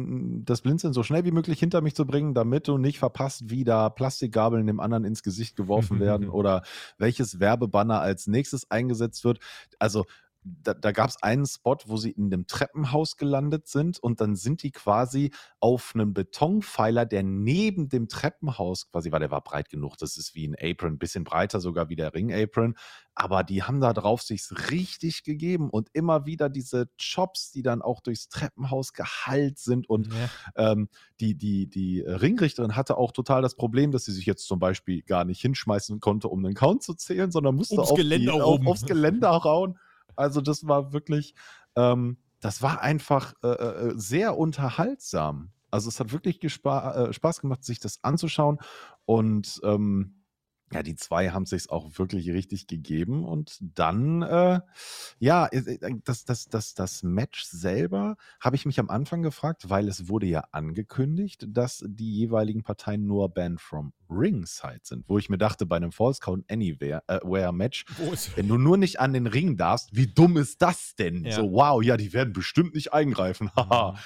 das Blinzeln so schnell wie möglich hinter mich zu bringen, damit du nicht verpasst, wie da Plastikgabeln dem anderen ins Gesicht geworfen werden oder welches Werbebanner als nächstes eingesetzt wird. Also da, da gab es einen Spot, wo sie in einem Treppenhaus gelandet sind und dann sind die quasi auf einem Betonpfeiler, der neben dem Treppenhaus quasi war, der war breit genug, das ist wie ein Apron, ein bisschen breiter sogar wie der Ring-Apron, aber die haben da drauf sich's richtig gegeben und immer wieder diese Chops, die dann auch durchs Treppenhaus geheilt sind und ja. ähm, die, die, die Ringrichterin hatte auch total das Problem, dass sie sich jetzt zum Beispiel gar nicht hinschmeißen konnte, um einen Count zu zählen, sondern musste auf die, auf, aufs Geländer rauen also das war wirklich, ähm, das war einfach äh, äh, sehr unterhaltsam. Also es hat wirklich äh, Spaß gemacht, sich das anzuschauen. Und ähm, ja, die zwei haben sich auch wirklich richtig gegeben. Und dann, äh, ja, äh, äh, das, das, das, das Match selber habe ich mich am Anfang gefragt, weil es wurde ja angekündigt, dass die jeweiligen Parteien nur Banned from Ringside sind. Wo ich mir dachte, bei einem False Count Anywhere äh, Match, wenn du nur nicht an den Ring darfst, wie dumm ist das denn? Ja. So, wow, ja, die werden bestimmt nicht eingreifen. Haha.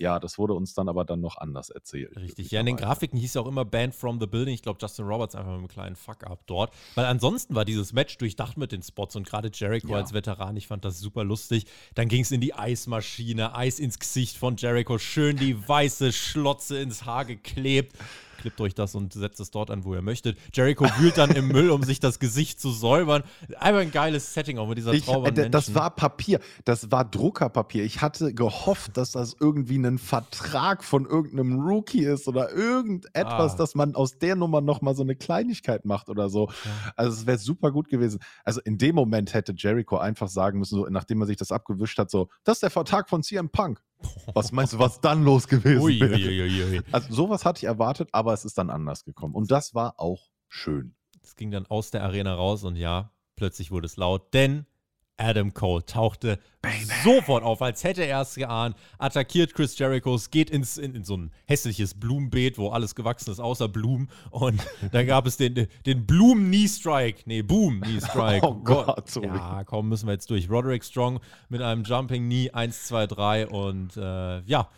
Ja, das wurde uns dann aber dann noch anders erzählt. Richtig. Ja, in den Grafiken hieß es auch immer Band from the Building. Ich glaube, Justin Roberts einfach mit einem kleinen Fuck-up dort. Weil ansonsten war dieses Match durchdacht mit den Spots und gerade Jericho ja. als Veteran, ich fand das super lustig. Dann ging es in die Eismaschine, Eis ins Gesicht von Jericho, schön die weiße Schlotze ins Haar geklebt klippt euch das und setzt es dort an, wo ihr möchtet. Jericho wühlt dann im Müll, um sich das Gesicht zu säubern. Einfach ein geiles Setting auch mit dieser Traube. Äh, das war Papier, das war Druckerpapier. Ich hatte gehofft, dass das irgendwie ein Vertrag von irgendeinem Rookie ist oder irgendetwas, ah. dass man aus der Nummer nochmal so eine Kleinigkeit macht oder so. Ja. Also es wäre super gut gewesen. Also in dem Moment hätte Jericho einfach sagen müssen, so, nachdem er sich das abgewischt hat, so, das ist der Vertrag von CM Punk. Was meinst du, was dann los gewesen ui, wäre? Ui, ui, also sowas hatte ich erwartet, aber es ist dann anders gekommen. Und das war auch schön. Es ging dann aus der Arena raus und ja, plötzlich wurde es laut, denn Adam Cole tauchte Baby. sofort auf, als hätte er es geahnt, attackiert Chris Jerichos, geht ins, in, in, so ein hässliches Blumenbeet, wo alles gewachsen ist, außer Blumen. Und dann gab es den, den Blumen-Knee-Strike. Nee, Boom-Knee-Strike. Oh Gott, sorry. Ja, komm, müssen wir jetzt durch. Roderick Strong mit einem Jumping Knee 1, 2, 3 und äh, ja.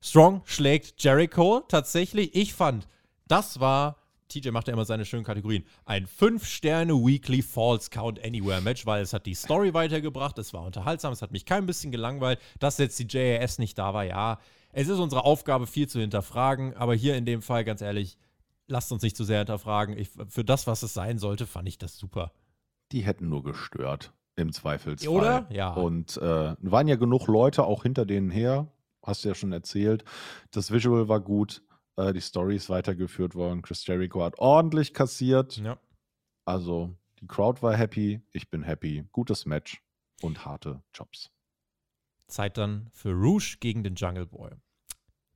Strong schlägt Jericho tatsächlich. Ich fand, das war, TJ macht ja immer seine schönen Kategorien, ein 5-Sterne-Weekly Falls Count Anywhere Match, weil es hat die Story weitergebracht, es war unterhaltsam, es hat mich kein bisschen gelangweilt. Dass jetzt die JAS nicht da war, ja, es ist unsere Aufgabe, viel zu hinterfragen, aber hier in dem Fall, ganz ehrlich, lasst uns nicht zu sehr hinterfragen. Ich, für das, was es sein sollte, fand ich das super. Die hätten nur gestört, im Zweifelsfall. Oder? Ja. Und äh, waren ja genug Leute auch hinter denen her, hast du ja schon erzählt. Das Visual war gut, äh, die Story ist weitergeführt worden. Chris Jericho hat ordentlich kassiert. Ja. Also die Crowd war happy, ich bin happy. Gutes Match und harte Jobs. Zeit dann für Rouge gegen den Jungle Boy.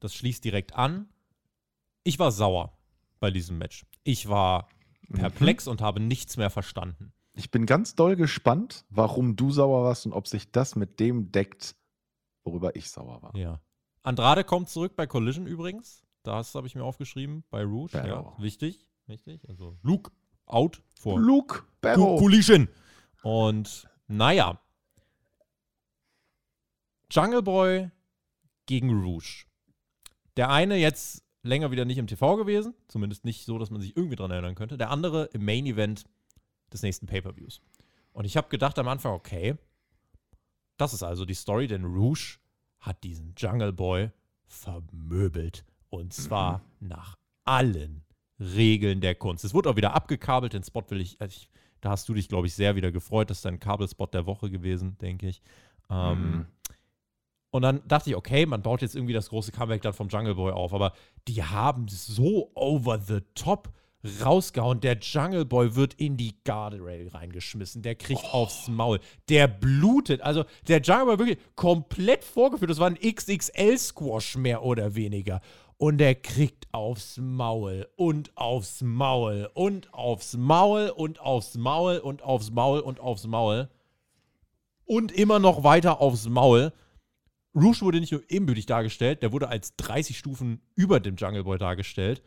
Das schließt direkt an. Ich war sauer bei diesem Match. Ich war perplex mhm. und habe nichts mehr verstanden. Ich bin ganz doll gespannt, warum du sauer warst und ob sich das mit dem deckt, worüber ich sauer war. Ja. Andrade kommt zurück bei Collision übrigens. Das habe ich mir aufgeschrieben bei Rouge. Ja, wichtig, wichtig. Also Luke out vor Luke Barrow. Collision. Und naja. Jungle Boy gegen Rouge. Der eine jetzt länger wieder nicht im TV gewesen, zumindest nicht so, dass man sich irgendwie dran erinnern könnte. Der andere im Main Event des nächsten Pay-per-Views. Und ich habe gedacht am Anfang, okay, das ist also die Story, denn Rouge hat diesen Jungle Boy vermöbelt. Und zwar mhm. nach allen Regeln der Kunst. Es wurde auch wieder abgekabelt. Den Spot will ich, also ich da hast du dich, glaube ich, sehr wieder gefreut. Das ist dein Kabelspot der Woche gewesen, denke ich. Ähm, mhm. Und dann dachte ich, okay, man baut jetzt irgendwie das große Comeback dann vom Jungle Boy auf. Aber die haben so over the top rausgehauen. Der Jungle Boy wird in die Guardrail reingeschmissen. Der kriegt oh. aufs Maul. Der blutet. Also der Jungle Boy wirklich komplett vorgeführt. Das war ein XXL-Squash mehr oder weniger. Und der kriegt aufs Maul und aufs Maul und aufs Maul und aufs Maul und aufs Maul und aufs Maul. Und immer noch weiter aufs Maul. Rouge wurde nicht nur ebenbürtig dargestellt, der wurde als 30 Stufen über dem Jungle Boy dargestellt.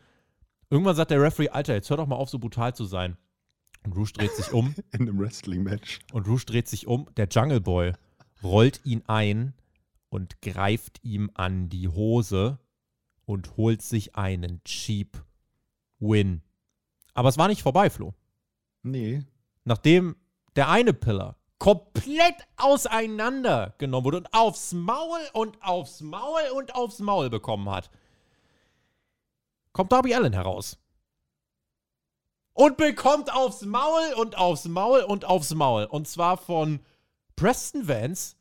Irgendwann sagt der Referee, Alter, jetzt hör doch mal auf, so brutal zu sein. Und Rouge dreht sich um. In einem Wrestling-Match. Und Rouge dreht sich um. Der Jungle Boy rollt ihn ein und greift ihm an die Hose und holt sich einen Cheap Win. Aber es war nicht vorbei, Flo. Nee. Nachdem der eine Pillar komplett auseinandergenommen wurde und aufs Maul und aufs Maul und aufs Maul bekommen hat, kommt Darby Allen heraus. Und bekommt aufs Maul und aufs Maul und aufs Maul. Und zwar von Preston Vance.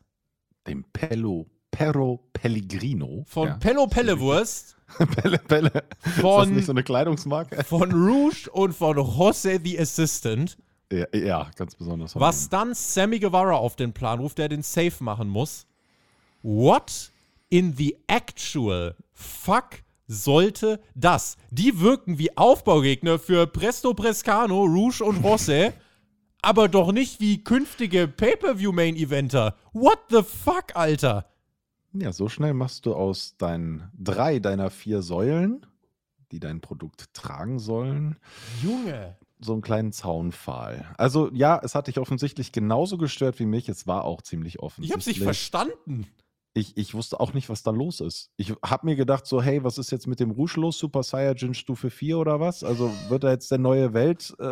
Dem Pello, Perro Pellegrino. Von ja. Pello Pellewurst. Pelle, Pelle. Von, ist das nicht so eine Kleidungsmarke? Von Rouge und von Jose the Assistant. Ja, ja ganz besonders. Was dann Sammy Guevara auf den Plan ruft, der den Safe machen muss. What in the actual fuck sollte das. Die wirken wie Aufbaugegner für Presto Prescano, Rouge und Rosse, aber doch nicht wie künftige Pay-Per-View-Main-Eventer. What the fuck, Alter? Ja, so schnell machst du aus deinen drei deiner vier Säulen, die dein Produkt tragen sollen. Junge. So einen kleinen Zaunpfahl. Also ja, es hat dich offensichtlich genauso gestört wie mich. Es war auch ziemlich offensichtlich. Ich hab's nicht verstanden ich, ich wusste auch nicht, was da los ist. Ich habe mir gedacht, so, hey, was ist jetzt mit dem Rouge los? Super Saiyajin Stufe 4 oder was? Also wird er jetzt der neue Welt, äh, äh,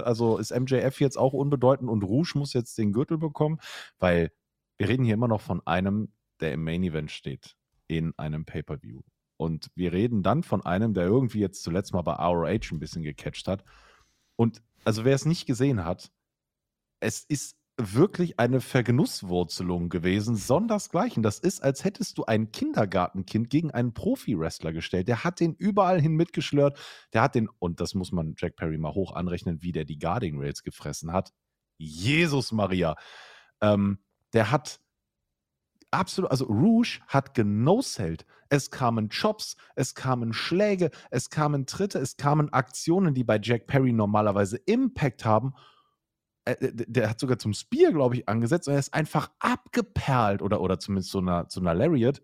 äh also ist MJF jetzt auch unbedeutend und Rouge muss jetzt den Gürtel bekommen? Weil wir reden hier immer noch von einem, der im Main Event steht, in einem Pay-Per-View. Und wir reden dann von einem, der irgendwie jetzt zuletzt mal bei ROH ein bisschen gecatcht hat. Und also wer es nicht gesehen hat, es ist wirklich eine Vergenusswurzelung gewesen, sondersgleichen. Das ist, als hättest du ein Kindergartenkind gegen einen Profi-Wrestler gestellt. Der hat den überall hin mitgeschlört. Der hat den, und das muss man Jack Perry mal hoch anrechnen, wie der die Guarding Rails gefressen hat. Jesus Maria. Ähm, der hat absolut, also Rouge hat genosselt. Es kamen Chops, es kamen Schläge, es kamen Tritte, es kamen Aktionen, die bei Jack Perry normalerweise Impact haben äh, äh der hat sogar zum Spear, glaube ich, angesetzt und er ist einfach abgeperlt oder, oder zumindest so einer, so einer Lariat.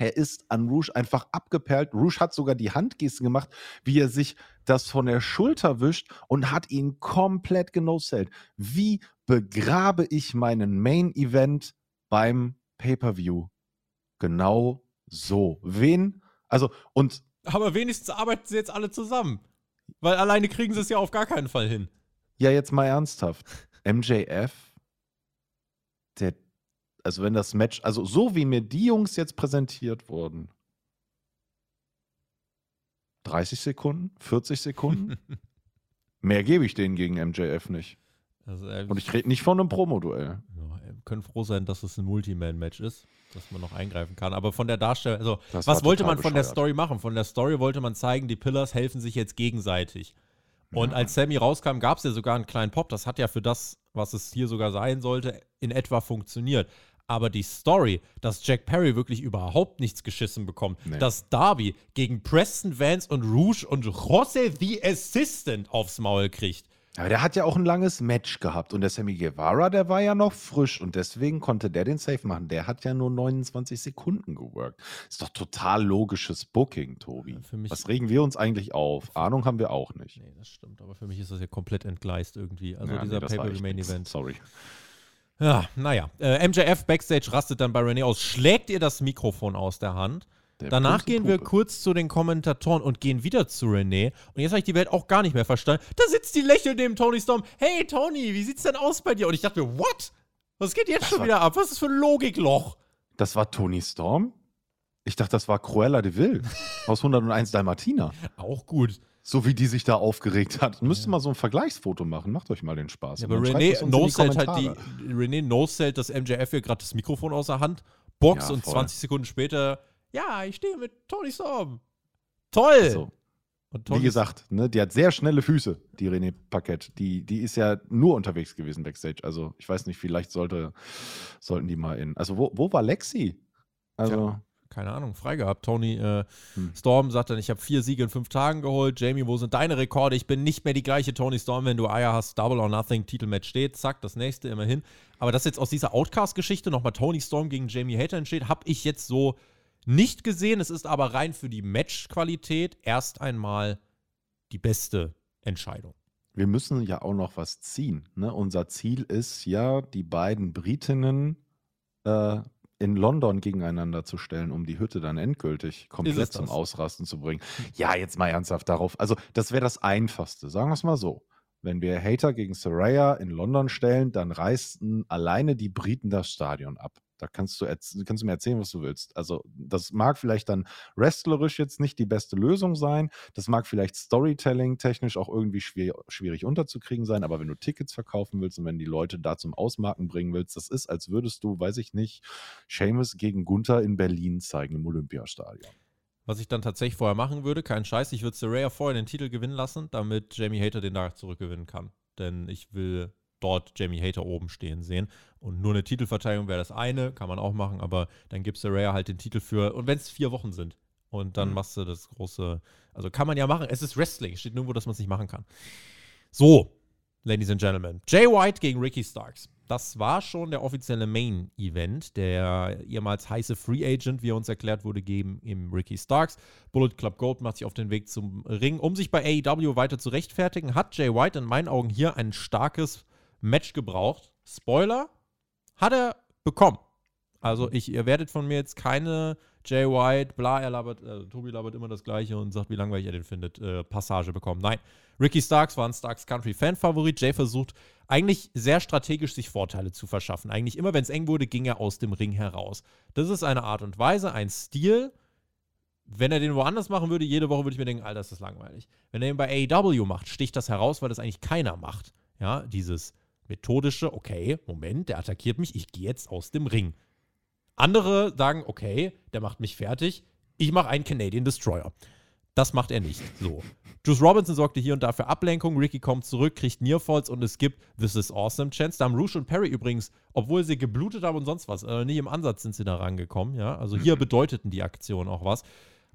Er ist an Rouge einfach abgeperlt. Rouge hat sogar die Handgesten gemacht, wie er sich das von der Schulter wischt und hat ihn komplett genosellt. Wie begrabe ich meinen Main Event beim Pay-Per-View? Genau So, wen? Also, und. Aber wenigstens arbeiten sie jetzt alle zusammen. Weil alleine kriegen sie es ja auf gar keinen Fall hin. Ja, jetzt mal ernsthaft. MJF, der, also wenn das Match, also so wie mir die Jungs jetzt präsentiert wurden, 30 Sekunden, 40 Sekunden, mehr gebe ich denen gegen MJF nicht. Also, äh, Und ich rede nicht von einem Promo-Duell. Können froh sein, dass es ein Multiman-Match ist, dass man noch eingreifen kann. Aber von der Darstellung, also das was wollte man von bescheuert. der Story machen? Von der Story wollte man zeigen, die Pillars helfen sich jetzt gegenseitig. Und ja. als Sammy rauskam, gab es ja sogar einen kleinen Pop. Das hat ja für das, was es hier sogar sein sollte, in etwa funktioniert. Aber die Story, dass Jack Perry wirklich überhaupt nichts geschissen bekommt, nee. dass Darby gegen Preston Vance und Rouge und Jose the Assistant aufs Maul kriegt, aber der hat ja auch ein langes Match gehabt und der Sammy Guevara, der war ja noch frisch und deswegen konnte der den Safe machen. Der hat ja nur 29 Sekunden geworkt. Ist doch total logisches Booking, Tobi. Ja, Was regen wir uns eigentlich auf? Ahnung haben wir auch nicht. Nee, das stimmt, aber für mich ist das ja komplett entgleist irgendwie. Also ja, dieser nee, Pay-Per-View-Main-Event. Sorry. Ja, naja. Äh, MJF Backstage rastet dann bei Renee aus, schlägt ihr das Mikrofon aus der Hand der Danach gehen wir kurz zu den Kommentatoren und gehen wieder zu René. Und jetzt habe ich die Welt auch gar nicht mehr verstanden. Da sitzt die lächelt neben Tony Storm. Hey Tony, wie sieht's denn aus bei dir? Und ich dachte mir, what? Was geht jetzt das schon wieder ab? Was ist für ein Logikloch? Das war Tony Storm? Ich dachte, das war Cruella de Vil aus 101 Dalmatiner. Auch gut. So wie die sich da aufgeregt hat. Müsst ihr mal so ein Vergleichsfoto machen. Macht euch mal den Spaß. Ja, aber René no-sellt halt die. René no-sellt das MJF hier gerade das Mikrofon aus der Hand, Box ja, und 20 Sekunden später ja, ich stehe mit Tony Storm. Toll! Also, wie gesagt, ne, die hat sehr schnelle Füße, die René Paquette. Die, die ist ja nur unterwegs gewesen backstage. Also ich weiß nicht, vielleicht sollte, sollten die mal in. Also wo, wo war Lexi? Also. Ja, keine Ahnung, frei gehabt. Tony äh, hm. Storm sagt dann, ich habe vier Siege in fünf Tagen geholt. Jamie, wo sind deine Rekorde? Ich bin nicht mehr die gleiche Tony Storm, wenn du Eier hast. Double or Nothing, Titelmatch steht. Zack, das nächste immerhin. Aber dass jetzt aus dieser Outcast-Geschichte nochmal Tony Storm gegen Jamie Hater entsteht, habe ich jetzt so nicht gesehen. Es ist aber rein für die Matchqualität erst einmal die beste Entscheidung. Wir müssen ja auch noch was ziehen. Ne? Unser Ziel ist ja, die beiden Britinnen äh, in London gegeneinander zu stellen, um die Hütte dann endgültig komplett zum Ausrasten zu bringen. Ja, jetzt mal ernsthaft darauf. Also, das wäre das Einfachste. Sagen wir es mal so. Wenn wir Hater gegen Saraya in London stellen, dann reißen alleine die Briten das Stadion ab. Da kannst du, kannst du mir erzählen, was du willst. Also, das mag vielleicht dann wrestlerisch jetzt nicht die beste Lösung sein. Das mag vielleicht Storytelling-technisch auch irgendwie schwierig, schwierig unterzukriegen sein. Aber wenn du Tickets verkaufen willst und wenn die Leute da zum Ausmarken bringen willst, das ist, als würdest du, weiß ich nicht, Seamus gegen Gunther in Berlin zeigen im Olympiastadion. Was ich dann tatsächlich vorher machen würde, kein Scheiß, ich würde Saraya vorher den Titel gewinnen lassen, damit Jamie Hater den da zurückgewinnen kann. Denn ich will dort Jamie Hater oben stehen sehen. Und nur eine Titelverteidigung wäre das eine, kann man auch machen, aber dann gibt Saraya halt den Titel für, und wenn es vier Wochen sind, und dann mhm. machst du das große, also kann man ja machen, es ist Wrestling, steht nirgendwo, dass man es nicht machen kann. So, Ladies and Gentlemen, Jay White gegen Ricky Starks. Das war schon der offizielle Main-Event. Der ehemals heiße Free Agent, wie er uns erklärt wurde, geben im Ricky Starks. Bullet Club Gold macht sich auf den Weg zum Ring. Um sich bei AEW weiter zu rechtfertigen, hat Jay White in meinen Augen hier ein starkes Match gebraucht. Spoiler, hat er bekommen. Also ich, ihr werdet von mir jetzt keine Jay White, bla, er labert, äh, Tobi labert immer das Gleiche und sagt, wie langweilig er den findet, äh, Passage bekommen. Nein, Ricky Starks war ein Starks Country Fan-Favorit. Jay versucht eigentlich sehr strategisch sich Vorteile zu verschaffen. Eigentlich immer, wenn es eng wurde, ging er aus dem Ring heraus. Das ist eine Art und Weise, ein Stil. Wenn er den woanders machen würde, jede Woche würde ich mir denken, Alter, das ist langweilig. Wenn er ihn bei AEW macht, sticht das heraus, weil das eigentlich keiner macht. Ja, dieses methodische, okay, Moment, der attackiert mich, ich gehe jetzt aus dem Ring. Andere sagen, okay, der macht mich fertig, ich mache einen Canadian Destroyer. Das macht er nicht. So. Juice Robinson sorgte hier und da für Ablenkung. Ricky kommt zurück, kriegt Nearfalls und es gibt This is Awesome Chance. Da haben Rouge und Perry übrigens, obwohl sie geblutet haben und sonst was, äh, nicht im Ansatz sind sie da rangekommen. Ja? Also hier mhm. bedeuteten die Aktionen auch was.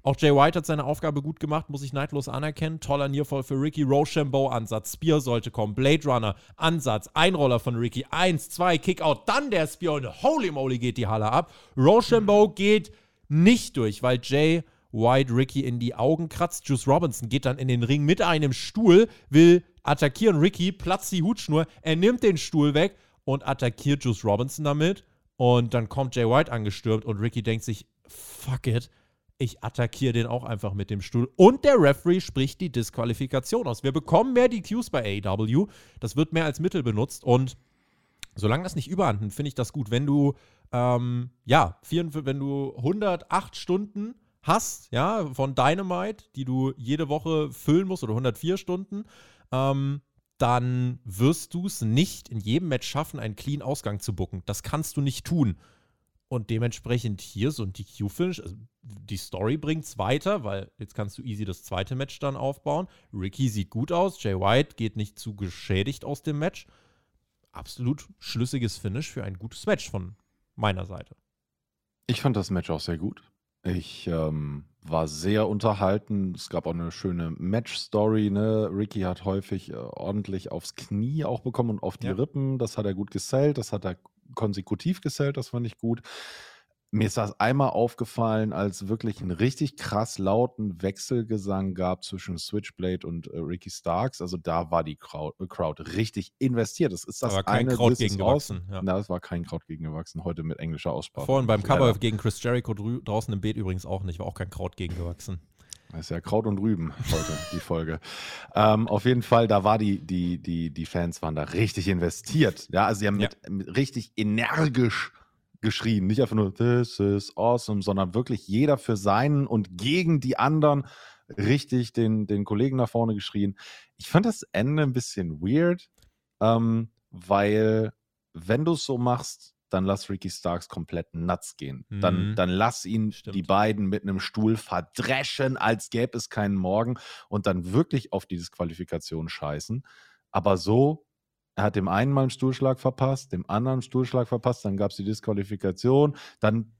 Auch Jay White hat seine Aufgabe gut gemacht, muss ich neidlos anerkennen. Toller Nearfall für Ricky. Rochambeau Ansatz. Spear sollte kommen. Blade Runner Ansatz. Einroller von Ricky. Eins, zwei, Kickout. Dann der Spear und holy moly geht die Halle ab. Rochambeau geht nicht durch, weil Jay White Ricky in die Augen kratzt. Juice Robinson geht dann in den Ring mit einem Stuhl, will attackieren. Ricky platzt die Hutschnur. Er nimmt den Stuhl weg und attackiert Juice Robinson damit. Und dann kommt Jay White angestürmt und Ricky denkt sich, fuck it, ich attackiere den auch einfach mit dem Stuhl. Und der Referee spricht die Disqualifikation aus. Wir bekommen mehr DQs bei AEW. Das wird mehr als Mittel benutzt. Und solange das nicht überhand nimmt, finde ich das gut. Wenn du, ähm, ja, wenn du 108 Stunden hast, ja, von Dynamite, die du jede Woche füllen musst, oder 104 Stunden, ähm, dann wirst du es nicht in jedem Match schaffen, einen clean Ausgang zu bucken. Das kannst du nicht tun. Und dementsprechend hier so ein DQ-Finish, also die Story bringt es weiter, weil jetzt kannst du easy das zweite Match dann aufbauen. Ricky sieht gut aus, Jay White geht nicht zu geschädigt aus dem Match. Absolut schlüssiges Finish für ein gutes Match von meiner Seite. Ich fand das Match auch sehr gut. Ich ähm, war sehr unterhalten. Es gab auch eine schöne Match-Story. Ne? Ricky hat häufig äh, ordentlich aufs Knie auch bekommen und auf die ja. Rippen. Das hat er gut gesellt. Das hat er konsekutiv gesellt. Das fand ich gut. Mir ist das einmal aufgefallen, als wirklich einen richtig krass lauten Wechselgesang gab zwischen Switchblade und äh, Ricky Starks. Also da war die Crowd, äh, Crowd richtig investiert. Das ist das Aber kein eine Kraut gegen gewachsen. Ja. Na, das war kein Kraut gegen gewachsen. Heute mit englischer Aussprache. Vorhin beim Cover ja. gegen Chris Jericho draußen im Beet übrigens auch nicht. War auch kein Kraut gegen gewachsen. Das ist ja Kraut und Rüben heute, die Folge. Ähm, auf jeden Fall, da war die, die, die, die Fans waren da richtig investiert. Ja, also sie haben ja. mit, mit richtig energisch geschrien. Nicht einfach nur, this is awesome, sondern wirklich jeder für seinen und gegen die anderen richtig den, den Kollegen nach vorne geschrien. Ich fand das Ende ein bisschen weird, ähm, weil wenn du es so machst, dann lass Ricky Starks komplett nuts gehen. Mhm. Dann, dann lass ihn Stimmt. die beiden mit einem Stuhl verdreschen, als gäbe es keinen Morgen und dann wirklich auf die Disqualifikation scheißen. Aber so er hat dem einen mal einen Stuhlschlag verpasst, dem anderen einen Stuhlschlag verpasst, dann gab es die Disqualifikation, dann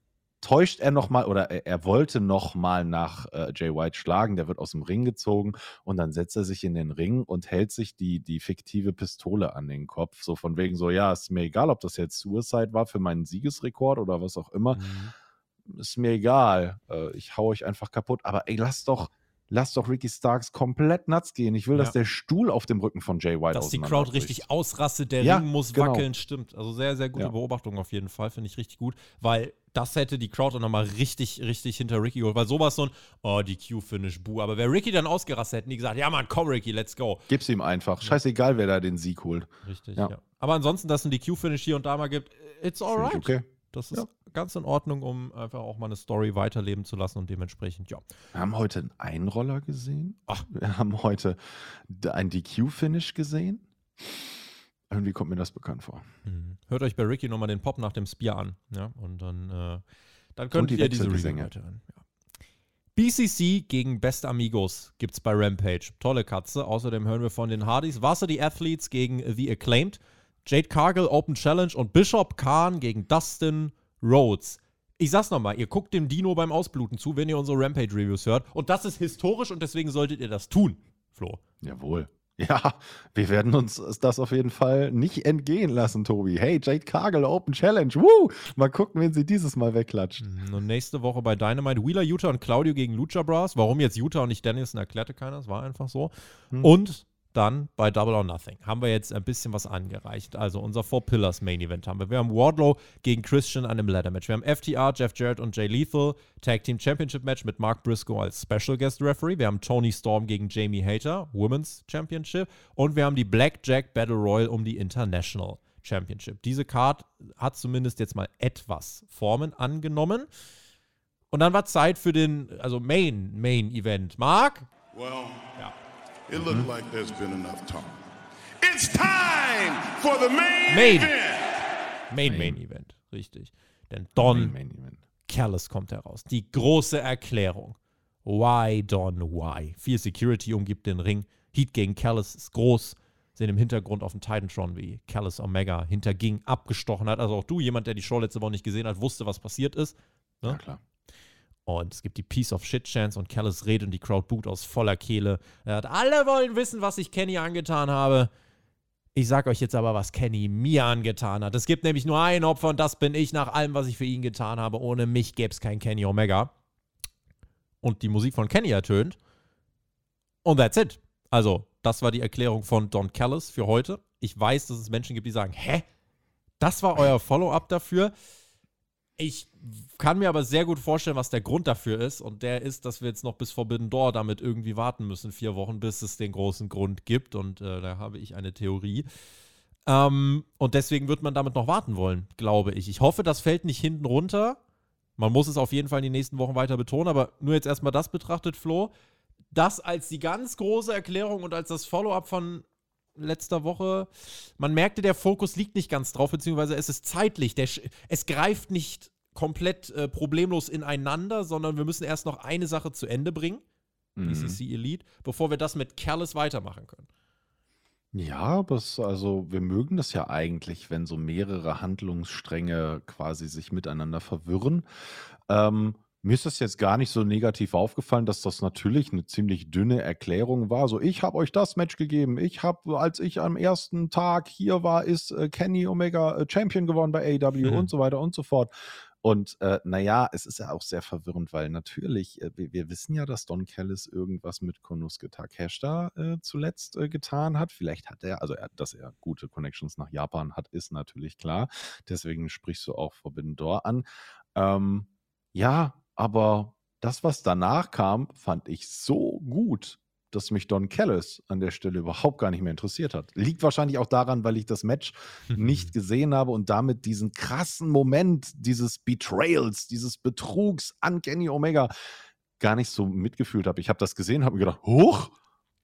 täuscht er nochmal oder er, er, wollte nochmal nach äh, Jay White schlagen, der wird aus dem Ring gezogen und dann setzt er sich in den Ring und hält sich die, die fiktive Pistole an den Kopf, so von wegen so, ja, ist mir egal, ob das jetzt Suicide war für meinen Siegesrekord oder was auch immer, mhm. ist mir egal, äh, ich hau euch einfach kaputt, aber ey, lass doch, lass doch Ricky Starks komplett nuts gehen. Ich will, ja. dass der Stuhl auf dem Rücken von Jay White Dass die Crowd richtig ausrastet, der ja, Ring muss genau. wackeln, stimmt. Also sehr, sehr gute ja. Beobachtung auf jeden Fall, finde ich richtig gut, weil das hätte die Crowd auch nochmal richtig, richtig hinter Ricky geholt, weil sowas so ein, oh, die Q-Finish, buh. Aber wäre Ricky dann ausgerastet, hätten die gesagt, ja Mann, komm Ricky, let's go. Gib's ihm einfach. Scheißegal, wer da den Sieg holt. Richtig, ja. Aber ansonsten, dass es die Q-Finish hier und da mal gibt, it's alright. Okay. Das ist ganz in Ordnung, um einfach auch mal eine Story weiterleben zu lassen und dementsprechend, ja. Wir haben heute einen Einroller gesehen. Ach. Wir haben heute ein DQ-Finish gesehen. Irgendwie kommt mir das bekannt vor. Mhm. Hört euch bei Ricky nochmal den Pop nach dem Spear an. Ja, und dann, äh, dann könnt die ihr diese Review weiterhören. Ja. BCC gegen Best Amigos gibt's bei Rampage. Tolle Katze. Außerdem hören wir von den Hardys Varsity Athletes gegen The Acclaimed. Jade Cargill Open Challenge und Bishop Khan gegen Dustin Rhodes. Ich sag's nochmal, ihr guckt dem Dino beim Ausbluten zu, wenn ihr unsere Rampage-Reviews hört. Und das ist historisch und deswegen solltet ihr das tun, Flo. Jawohl. Ja, wir werden uns das auf jeden Fall nicht entgehen lassen, Tobi. Hey, Jade Cargill, Open Challenge. Woo! Mal gucken, wenn sie dieses Mal wegklatscht. Mhm, und nächste Woche bei Dynamite Wheeler, Utah und Claudio gegen Lucha Bras. Warum jetzt Utah und nicht Dennison, erklärte keiner. Es war einfach so. Hm. Und dann bei Double or Nothing haben wir jetzt ein bisschen was angereicht. Also unser Four Pillars Main Event haben wir. Wir haben Wardlow gegen Christian an einem Ladder Match. Wir haben FTR, Jeff Jarrett und Jay Lethal Tag Team Championship Match mit Mark Briscoe als Special Guest Referee. Wir haben Tony Storm gegen Jamie Hater, Women's Championship. Und wir haben die Blackjack Battle Royal um die International Championship. Diese Card hat zumindest jetzt mal etwas Formen angenommen. Und dann war Zeit für den, also Main, Main Event. Mark? Well, ja. It looked mm -hmm. like there's been enough talk. It's time for the main, main. event. Main, main Event, richtig. Denn Don main, main Callis kommt heraus. Die große Erklärung. Why, Don, why? Viel Security umgibt den Ring. Heat gegen Callis ist groß. Sehen im Hintergrund auf dem Titantron, wie Callis Omega hinterging, abgestochen hat. Also auch du, jemand, der die Show letzte Woche nicht gesehen hat, wusste, was passiert ist. Ne? Ja, klar. Und es gibt die Piece of Shit Chance und Callis redet und die Crowd boot aus voller Kehle. Er hat, alle wollen wissen, was ich Kenny angetan habe. Ich sag euch jetzt aber, was Kenny mir angetan hat. Es gibt nämlich nur ein Opfer und das bin ich nach allem, was ich für ihn getan habe. Ohne mich gäbe es kein Kenny Omega. Und die Musik von Kenny ertönt. Und that's it. Also, das war die Erklärung von Don Callis für heute. Ich weiß, dass es Menschen gibt, die sagen, hä? Das war euer Follow-up dafür? Ich kann mir aber sehr gut vorstellen, was der Grund dafür ist. Und der ist, dass wir jetzt noch bis Forbidden Door damit irgendwie warten müssen, vier Wochen, bis es den großen Grund gibt. Und äh, da habe ich eine Theorie. Ähm, und deswegen wird man damit noch warten wollen, glaube ich. Ich hoffe, das fällt nicht hinten runter. Man muss es auf jeden Fall in den nächsten Wochen weiter betonen, aber nur jetzt erstmal das betrachtet, Flo. Das als die ganz große Erklärung und als das Follow-up von letzter Woche. Man merkte, der Fokus liegt nicht ganz drauf, beziehungsweise es ist zeitlich. Der, es greift nicht komplett äh, problemlos ineinander, sondern wir müssen erst noch eine Sache zu Ende bringen, mhm. BCC Elite, bevor wir das mit Careless weitermachen können. Ja, aber es, also wir mögen das ja eigentlich, wenn so mehrere Handlungsstränge quasi sich miteinander verwirren. Ähm, mir ist das jetzt gar nicht so negativ aufgefallen, dass das natürlich eine ziemlich dünne Erklärung war. So, ich habe euch das Match gegeben. Ich habe, als ich am ersten Tag hier war, ist äh, Kenny Omega äh, Champion geworden bei AEW mhm. und so weiter und so fort. Und äh, naja, es ist ja auch sehr verwirrend, weil natürlich, äh, wir, wir, wissen ja, dass Don Callis irgendwas mit Konosuke Takeshita äh, zuletzt äh, getan hat. Vielleicht hat er, also er, dass er gute Connections nach Japan hat, ist natürlich klar. Deswegen sprichst du auch Forbidden Door an. Ähm, ja, aber das, was danach kam, fand ich so gut, dass mich Don Callis an der Stelle überhaupt gar nicht mehr interessiert hat. Liegt wahrscheinlich auch daran, weil ich das Match nicht gesehen habe und damit diesen krassen Moment dieses Betrayals, dieses Betrugs an Kenny Omega gar nicht so mitgefühlt habe. Ich habe das gesehen, habe mir gedacht, hoch,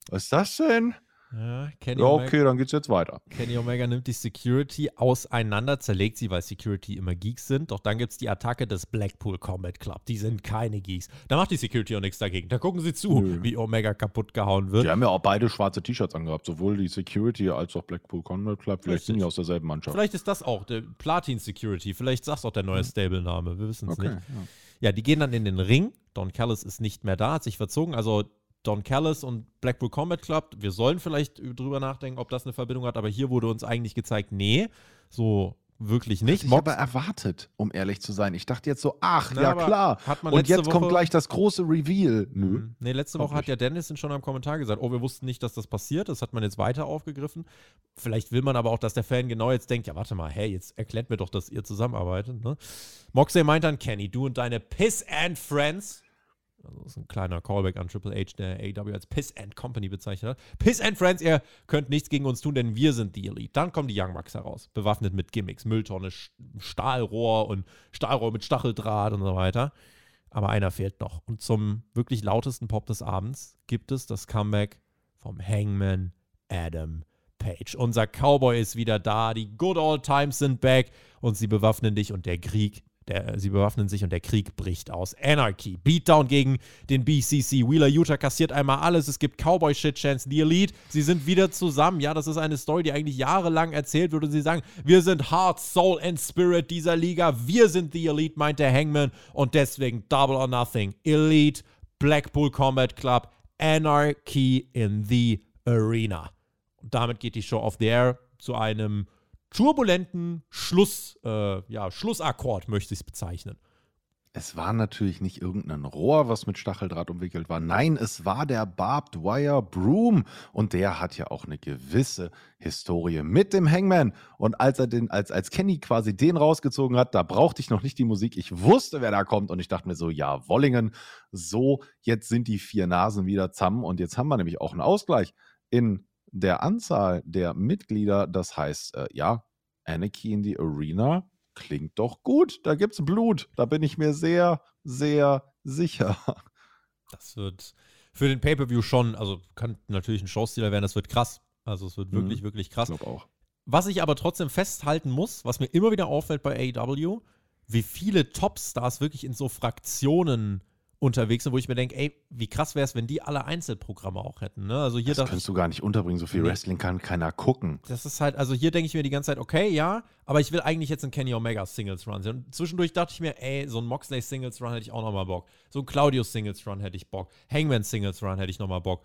was ist das denn? Ja, Kenny ja, okay, Omega, dann geht's jetzt weiter. Kenny Omega nimmt die Security auseinander, zerlegt sie, weil Security immer Geeks sind. Doch dann gibt's die Attacke des Blackpool Combat Club. Die sind keine Geeks. Da macht die Security auch nichts dagegen. Da gucken sie zu, Nö. wie Omega kaputt gehauen wird. Die haben ja auch beide schwarze T-Shirts angehabt, sowohl die Security als auch Blackpool Combat Club. Vielleicht Richtig. sind die aus derselben Mannschaft. Vielleicht ist das auch der Platin Security. Vielleicht sagst auch der neue Stable-Name. Wir wissen es okay, nicht. Ja. ja, die gehen dann in den Ring. Don Callis ist nicht mehr da, hat sich verzogen. Also Don Callis und Blackpool Combat Club, wir sollen vielleicht drüber nachdenken, ob das eine Verbindung hat, aber hier wurde uns eigentlich gezeigt, nee, so wirklich nicht. Ich habe erwartet, um ehrlich zu sein. Ich dachte jetzt so, ach, Na, ja klar. und jetzt Woche, kommt gleich das große Reveal. Nö. Mhm. Nee, letzte Woche hat ja Dennis schon am Kommentar gesagt, oh, wir wussten nicht, dass das passiert. Das hat man jetzt weiter aufgegriffen. Vielleicht will man aber auch, dass der Fan genau jetzt denkt, ja, warte mal, hey, jetzt erklärt mir doch, dass ihr zusammenarbeitet. Ne? Moxley meint dann, Kenny, du und deine Piss and Friends also das ist ein kleiner Callback an Triple H, der AW als Piss and Company bezeichnet hat. Piss and Friends, ihr könnt nichts gegen uns tun, denn wir sind die Elite. Dann kommen die Young Bucks heraus, bewaffnet mit Gimmicks, Mülltonne, Stahlrohr und Stahlrohr mit Stacheldraht und so weiter. Aber einer fehlt noch. Und zum wirklich lautesten Pop des Abends gibt es das Comeback vom Hangman Adam Page. Unser Cowboy ist wieder da, die Good Old Times sind back und sie bewaffnen dich und der Krieg der, sie bewaffnen sich und der Krieg bricht aus. Anarchy. Beatdown gegen den BCC. Wheeler Utah kassiert einmal alles. Es gibt Cowboy-Shit-Chance. Die Elite, sie sind wieder zusammen. Ja, das ist eine Story, die eigentlich jahrelang erzählt wird. Und sie sagen, wir sind Heart, Soul and Spirit dieser Liga. Wir sind die Elite, meint der Hangman. Und deswegen Double or Nothing. Elite, Blackpool Combat Club, Anarchy in the Arena. Und damit geht die Show off the air zu einem turbulenten Schluss, äh, ja, Schlussakkord, möchte ich es bezeichnen. Es war natürlich nicht irgendein Rohr, was mit Stacheldraht umwickelt war. Nein, es war der Barbed Wire Broom. Und der hat ja auch eine gewisse Historie mit dem Hangman. Und als er den, als, als Kenny quasi den rausgezogen hat, da brauchte ich noch nicht die Musik. Ich wusste, wer da kommt. Und ich dachte mir so, ja, Wollingen, so, jetzt sind die vier Nasen wieder zusammen. Und jetzt haben wir nämlich auch einen Ausgleich in der Anzahl der Mitglieder, das heißt, äh, ja, Anarchy in the Arena klingt doch gut. Da gibt's Blut. Da bin ich mir sehr, sehr sicher. Das wird für den Pay-Per-View schon, also kann natürlich ein Showstealer werden, das wird krass. Also es wird wirklich, mhm. wirklich krass. Ich glaube auch. Was ich aber trotzdem festhalten muss, was mir immer wieder auffällt bei AEW, wie viele Topstars wirklich in so Fraktionen unterwegs sind, wo ich mir denke, ey, wie krass wäre es, wenn die alle Einzelprogramme auch hätten. Ne? Also hier das kannst du gar nicht unterbringen, so viel nee. Wrestling kann keiner gucken. Das ist halt, also hier denke ich mir die ganze Zeit, okay, ja, aber ich will eigentlich jetzt einen Kenny Omega Singles Run sehen. Und zwischendurch dachte ich mir, ey, so ein Moxley Singles Run hätte ich auch nochmal Bock. So ein Claudio Singles Run hätte ich Bock. Hangman Singles Run hätte ich nochmal Bock.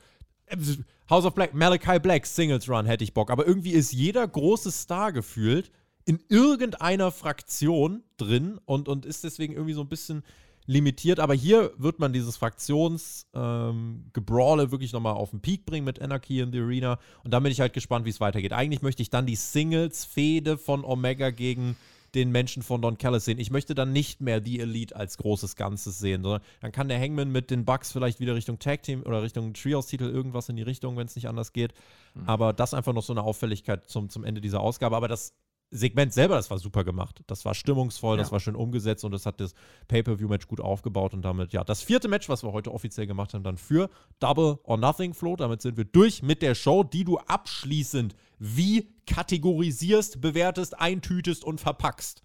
House of Black, Malachi Black Singles Run hätte ich Bock. Aber irgendwie ist jeder große Star gefühlt in irgendeiner Fraktion drin und, und ist deswegen irgendwie so ein bisschen limitiert, aber hier wird man dieses Fraktionsgebrawle ähm, wirklich nochmal auf den Peak bringen mit Anarchy in the Arena und da bin ich halt gespannt, wie es weitergeht. Eigentlich möchte ich dann die Singles-Fehde von Omega gegen den Menschen von Don Callis sehen. Ich möchte dann nicht mehr die Elite als großes Ganzes sehen, sondern dann kann der Hangman mit den Bucks vielleicht wieder Richtung Tag Team oder Richtung Trios-Titel irgendwas in die Richtung, wenn es nicht anders geht. Mhm. Aber das einfach noch so eine Auffälligkeit zum, zum Ende dieser Ausgabe. Aber das Segment selber, das war super gemacht. Das war stimmungsvoll, ja. das war schön umgesetzt und das hat das Pay-Per-View-Match gut aufgebaut und damit, ja, das vierte Match, was wir heute offiziell gemacht haben, dann für Double or Nothing Flow. Damit sind wir durch mit der Show, die du abschließend wie kategorisierst, bewertest, eintütest und verpackst.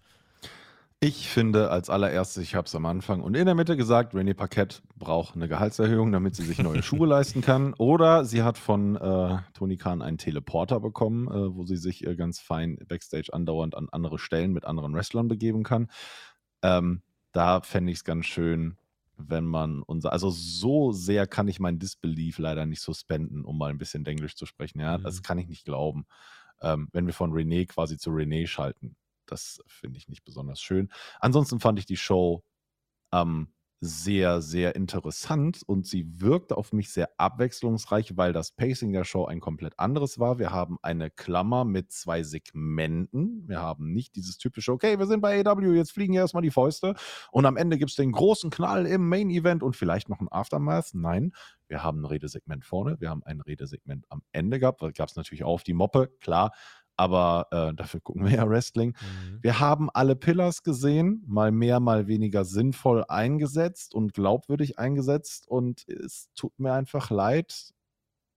Ich finde als allererstes, ich habe es am Anfang und in der Mitte gesagt, René Paquette braucht eine Gehaltserhöhung, damit sie sich neue Schuhe leisten kann. Oder sie hat von äh, Tony Khan einen Teleporter bekommen, äh, wo sie sich äh, ganz fein backstage andauernd an andere Stellen mit anderen Wrestlern begeben kann. Ähm, da fände ich es ganz schön, wenn man unser, also so sehr kann ich mein Disbelief leider nicht suspenden, um mal ein bisschen Englisch zu sprechen. Ja, mhm. das kann ich nicht glauben. Ähm, wenn wir von René quasi zu René schalten. Das finde ich nicht besonders schön. Ansonsten fand ich die Show ähm, sehr, sehr interessant und sie wirkte auf mich sehr abwechslungsreich, weil das Pacing der Show ein komplett anderes war. Wir haben eine Klammer mit zwei Segmenten. Wir haben nicht dieses typische, okay, wir sind bei AW, jetzt fliegen ja erstmal die Fäuste und am Ende gibt es den großen Knall im Main Event und vielleicht noch ein Aftermath. Nein, wir haben ein Redesegment vorne, wir haben ein Redesegment am Ende gehabt. Da gab es natürlich auch die Moppe, klar aber äh, dafür gucken wir ja Wrestling. Mhm. Wir haben alle Pillars gesehen, mal mehr, mal weniger sinnvoll eingesetzt und glaubwürdig eingesetzt. Und es tut mir einfach leid,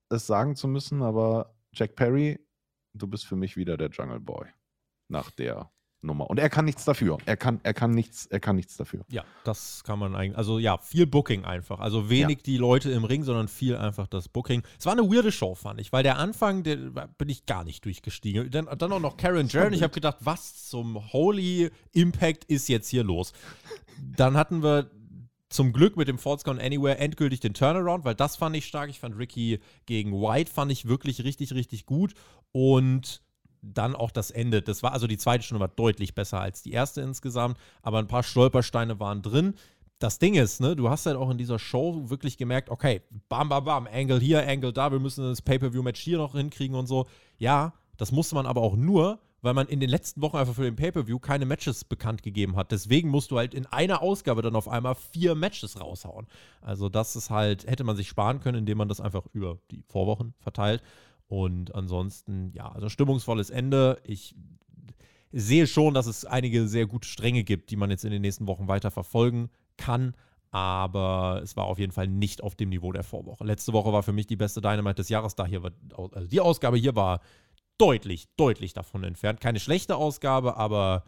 es sagen zu müssen, aber Jack Perry, du bist für mich wieder der Jungle Boy nach der Nummer. Und er kann nichts dafür. Er kann, er kann nichts, er kann nichts dafür. Ja, das kann man eigentlich. Also ja, viel Booking einfach. Also wenig ja. die Leute im Ring, sondern viel einfach das Booking. Es war eine weirde Show, fand ich, weil der Anfang, der bin ich gar nicht durchgestiegen. Dann, dann auch noch Karen Jarrett. Ich habe gedacht, was zum Holy Impact ist jetzt hier los? Dann hatten wir zum Glück mit dem Falls Gone Anywhere endgültig den Turnaround, weil das fand ich stark. Ich fand Ricky gegen White fand ich wirklich richtig, richtig gut. Und dann auch das Ende. Das war also die zweite Stunde war deutlich besser als die erste insgesamt, aber ein paar Stolpersteine waren drin. Das Ding ist, ne, du hast halt auch in dieser Show wirklich gemerkt, okay, bam, bam, bam, Angle hier, Angle da, wir müssen das Pay-Per-View-Match hier noch hinkriegen und so. Ja, das musste man aber auch nur, weil man in den letzten Wochen einfach für den Pay-Per-View keine Matches bekannt gegeben hat. Deswegen musst du halt in einer Ausgabe dann auf einmal vier Matches raushauen. Also das ist halt, hätte man sich sparen können, indem man das einfach über die Vorwochen verteilt. Und ansonsten, ja, also stimmungsvolles Ende. Ich sehe schon, dass es einige sehr gute Stränge gibt, die man jetzt in den nächsten Wochen weiter verfolgen kann. Aber es war auf jeden Fall nicht auf dem Niveau der Vorwoche. Letzte Woche war für mich die beste Dynamite des Jahres. Da hier war, also die Ausgabe hier war deutlich, deutlich davon entfernt. Keine schlechte Ausgabe, aber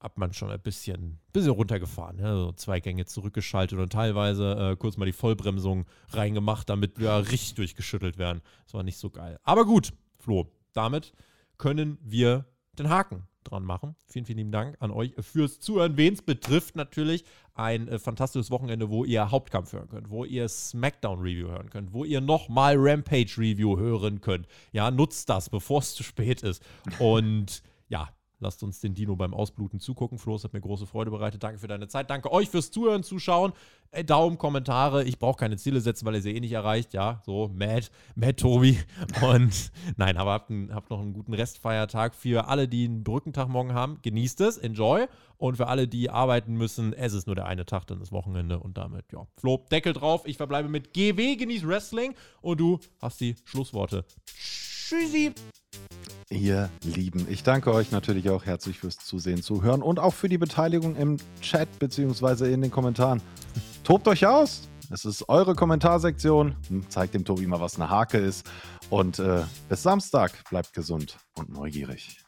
hat man schon ein bisschen, bisschen runtergefahren. Ja? So zwei Gänge zurückgeschaltet und teilweise äh, kurz mal die Vollbremsung reingemacht, damit wir richtig durchgeschüttelt werden. Das war nicht so geil. Aber gut, Flo, damit können wir den Haken dran machen. Vielen, vielen lieben Dank an euch fürs Zuhören. Wen es betrifft, natürlich ein äh, fantastisches Wochenende, wo ihr Hauptkampf hören könnt, wo ihr SmackDown-Review hören könnt, wo ihr nochmal Rampage-Review hören könnt. Ja, nutzt das, bevor es zu spät ist. Und ja, Lasst uns den Dino beim Ausbluten zugucken. Flo, es hat mir große Freude bereitet. Danke für deine Zeit. Danke euch fürs Zuhören, Zuschauen. Äh, Daumen, Kommentare. Ich brauche keine Ziele setzen, weil ihr sie eh nicht erreicht. Ja, so, Mad, Mad Tobi. Und nein, aber habt, einen, habt noch einen guten Restfeiertag. Für alle, die einen Brückentag morgen haben, genießt es, enjoy. Und für alle, die arbeiten müssen, es ist nur der eine Tag, dann ist Wochenende. Und damit, ja, Flo, Deckel drauf. Ich verbleibe mit GW, genieß Wrestling. Und du hast die Schlussworte. Tschüssi. Ihr Lieben, ich danke euch natürlich auch herzlich fürs Zusehen, Zuhören und auch für die Beteiligung im Chat bzw. in den Kommentaren. Tobt euch aus! Es ist eure Kommentarsektion. Hm, zeigt dem Tobi mal, was eine Hake ist. Und äh, bis Samstag. Bleibt gesund und neugierig.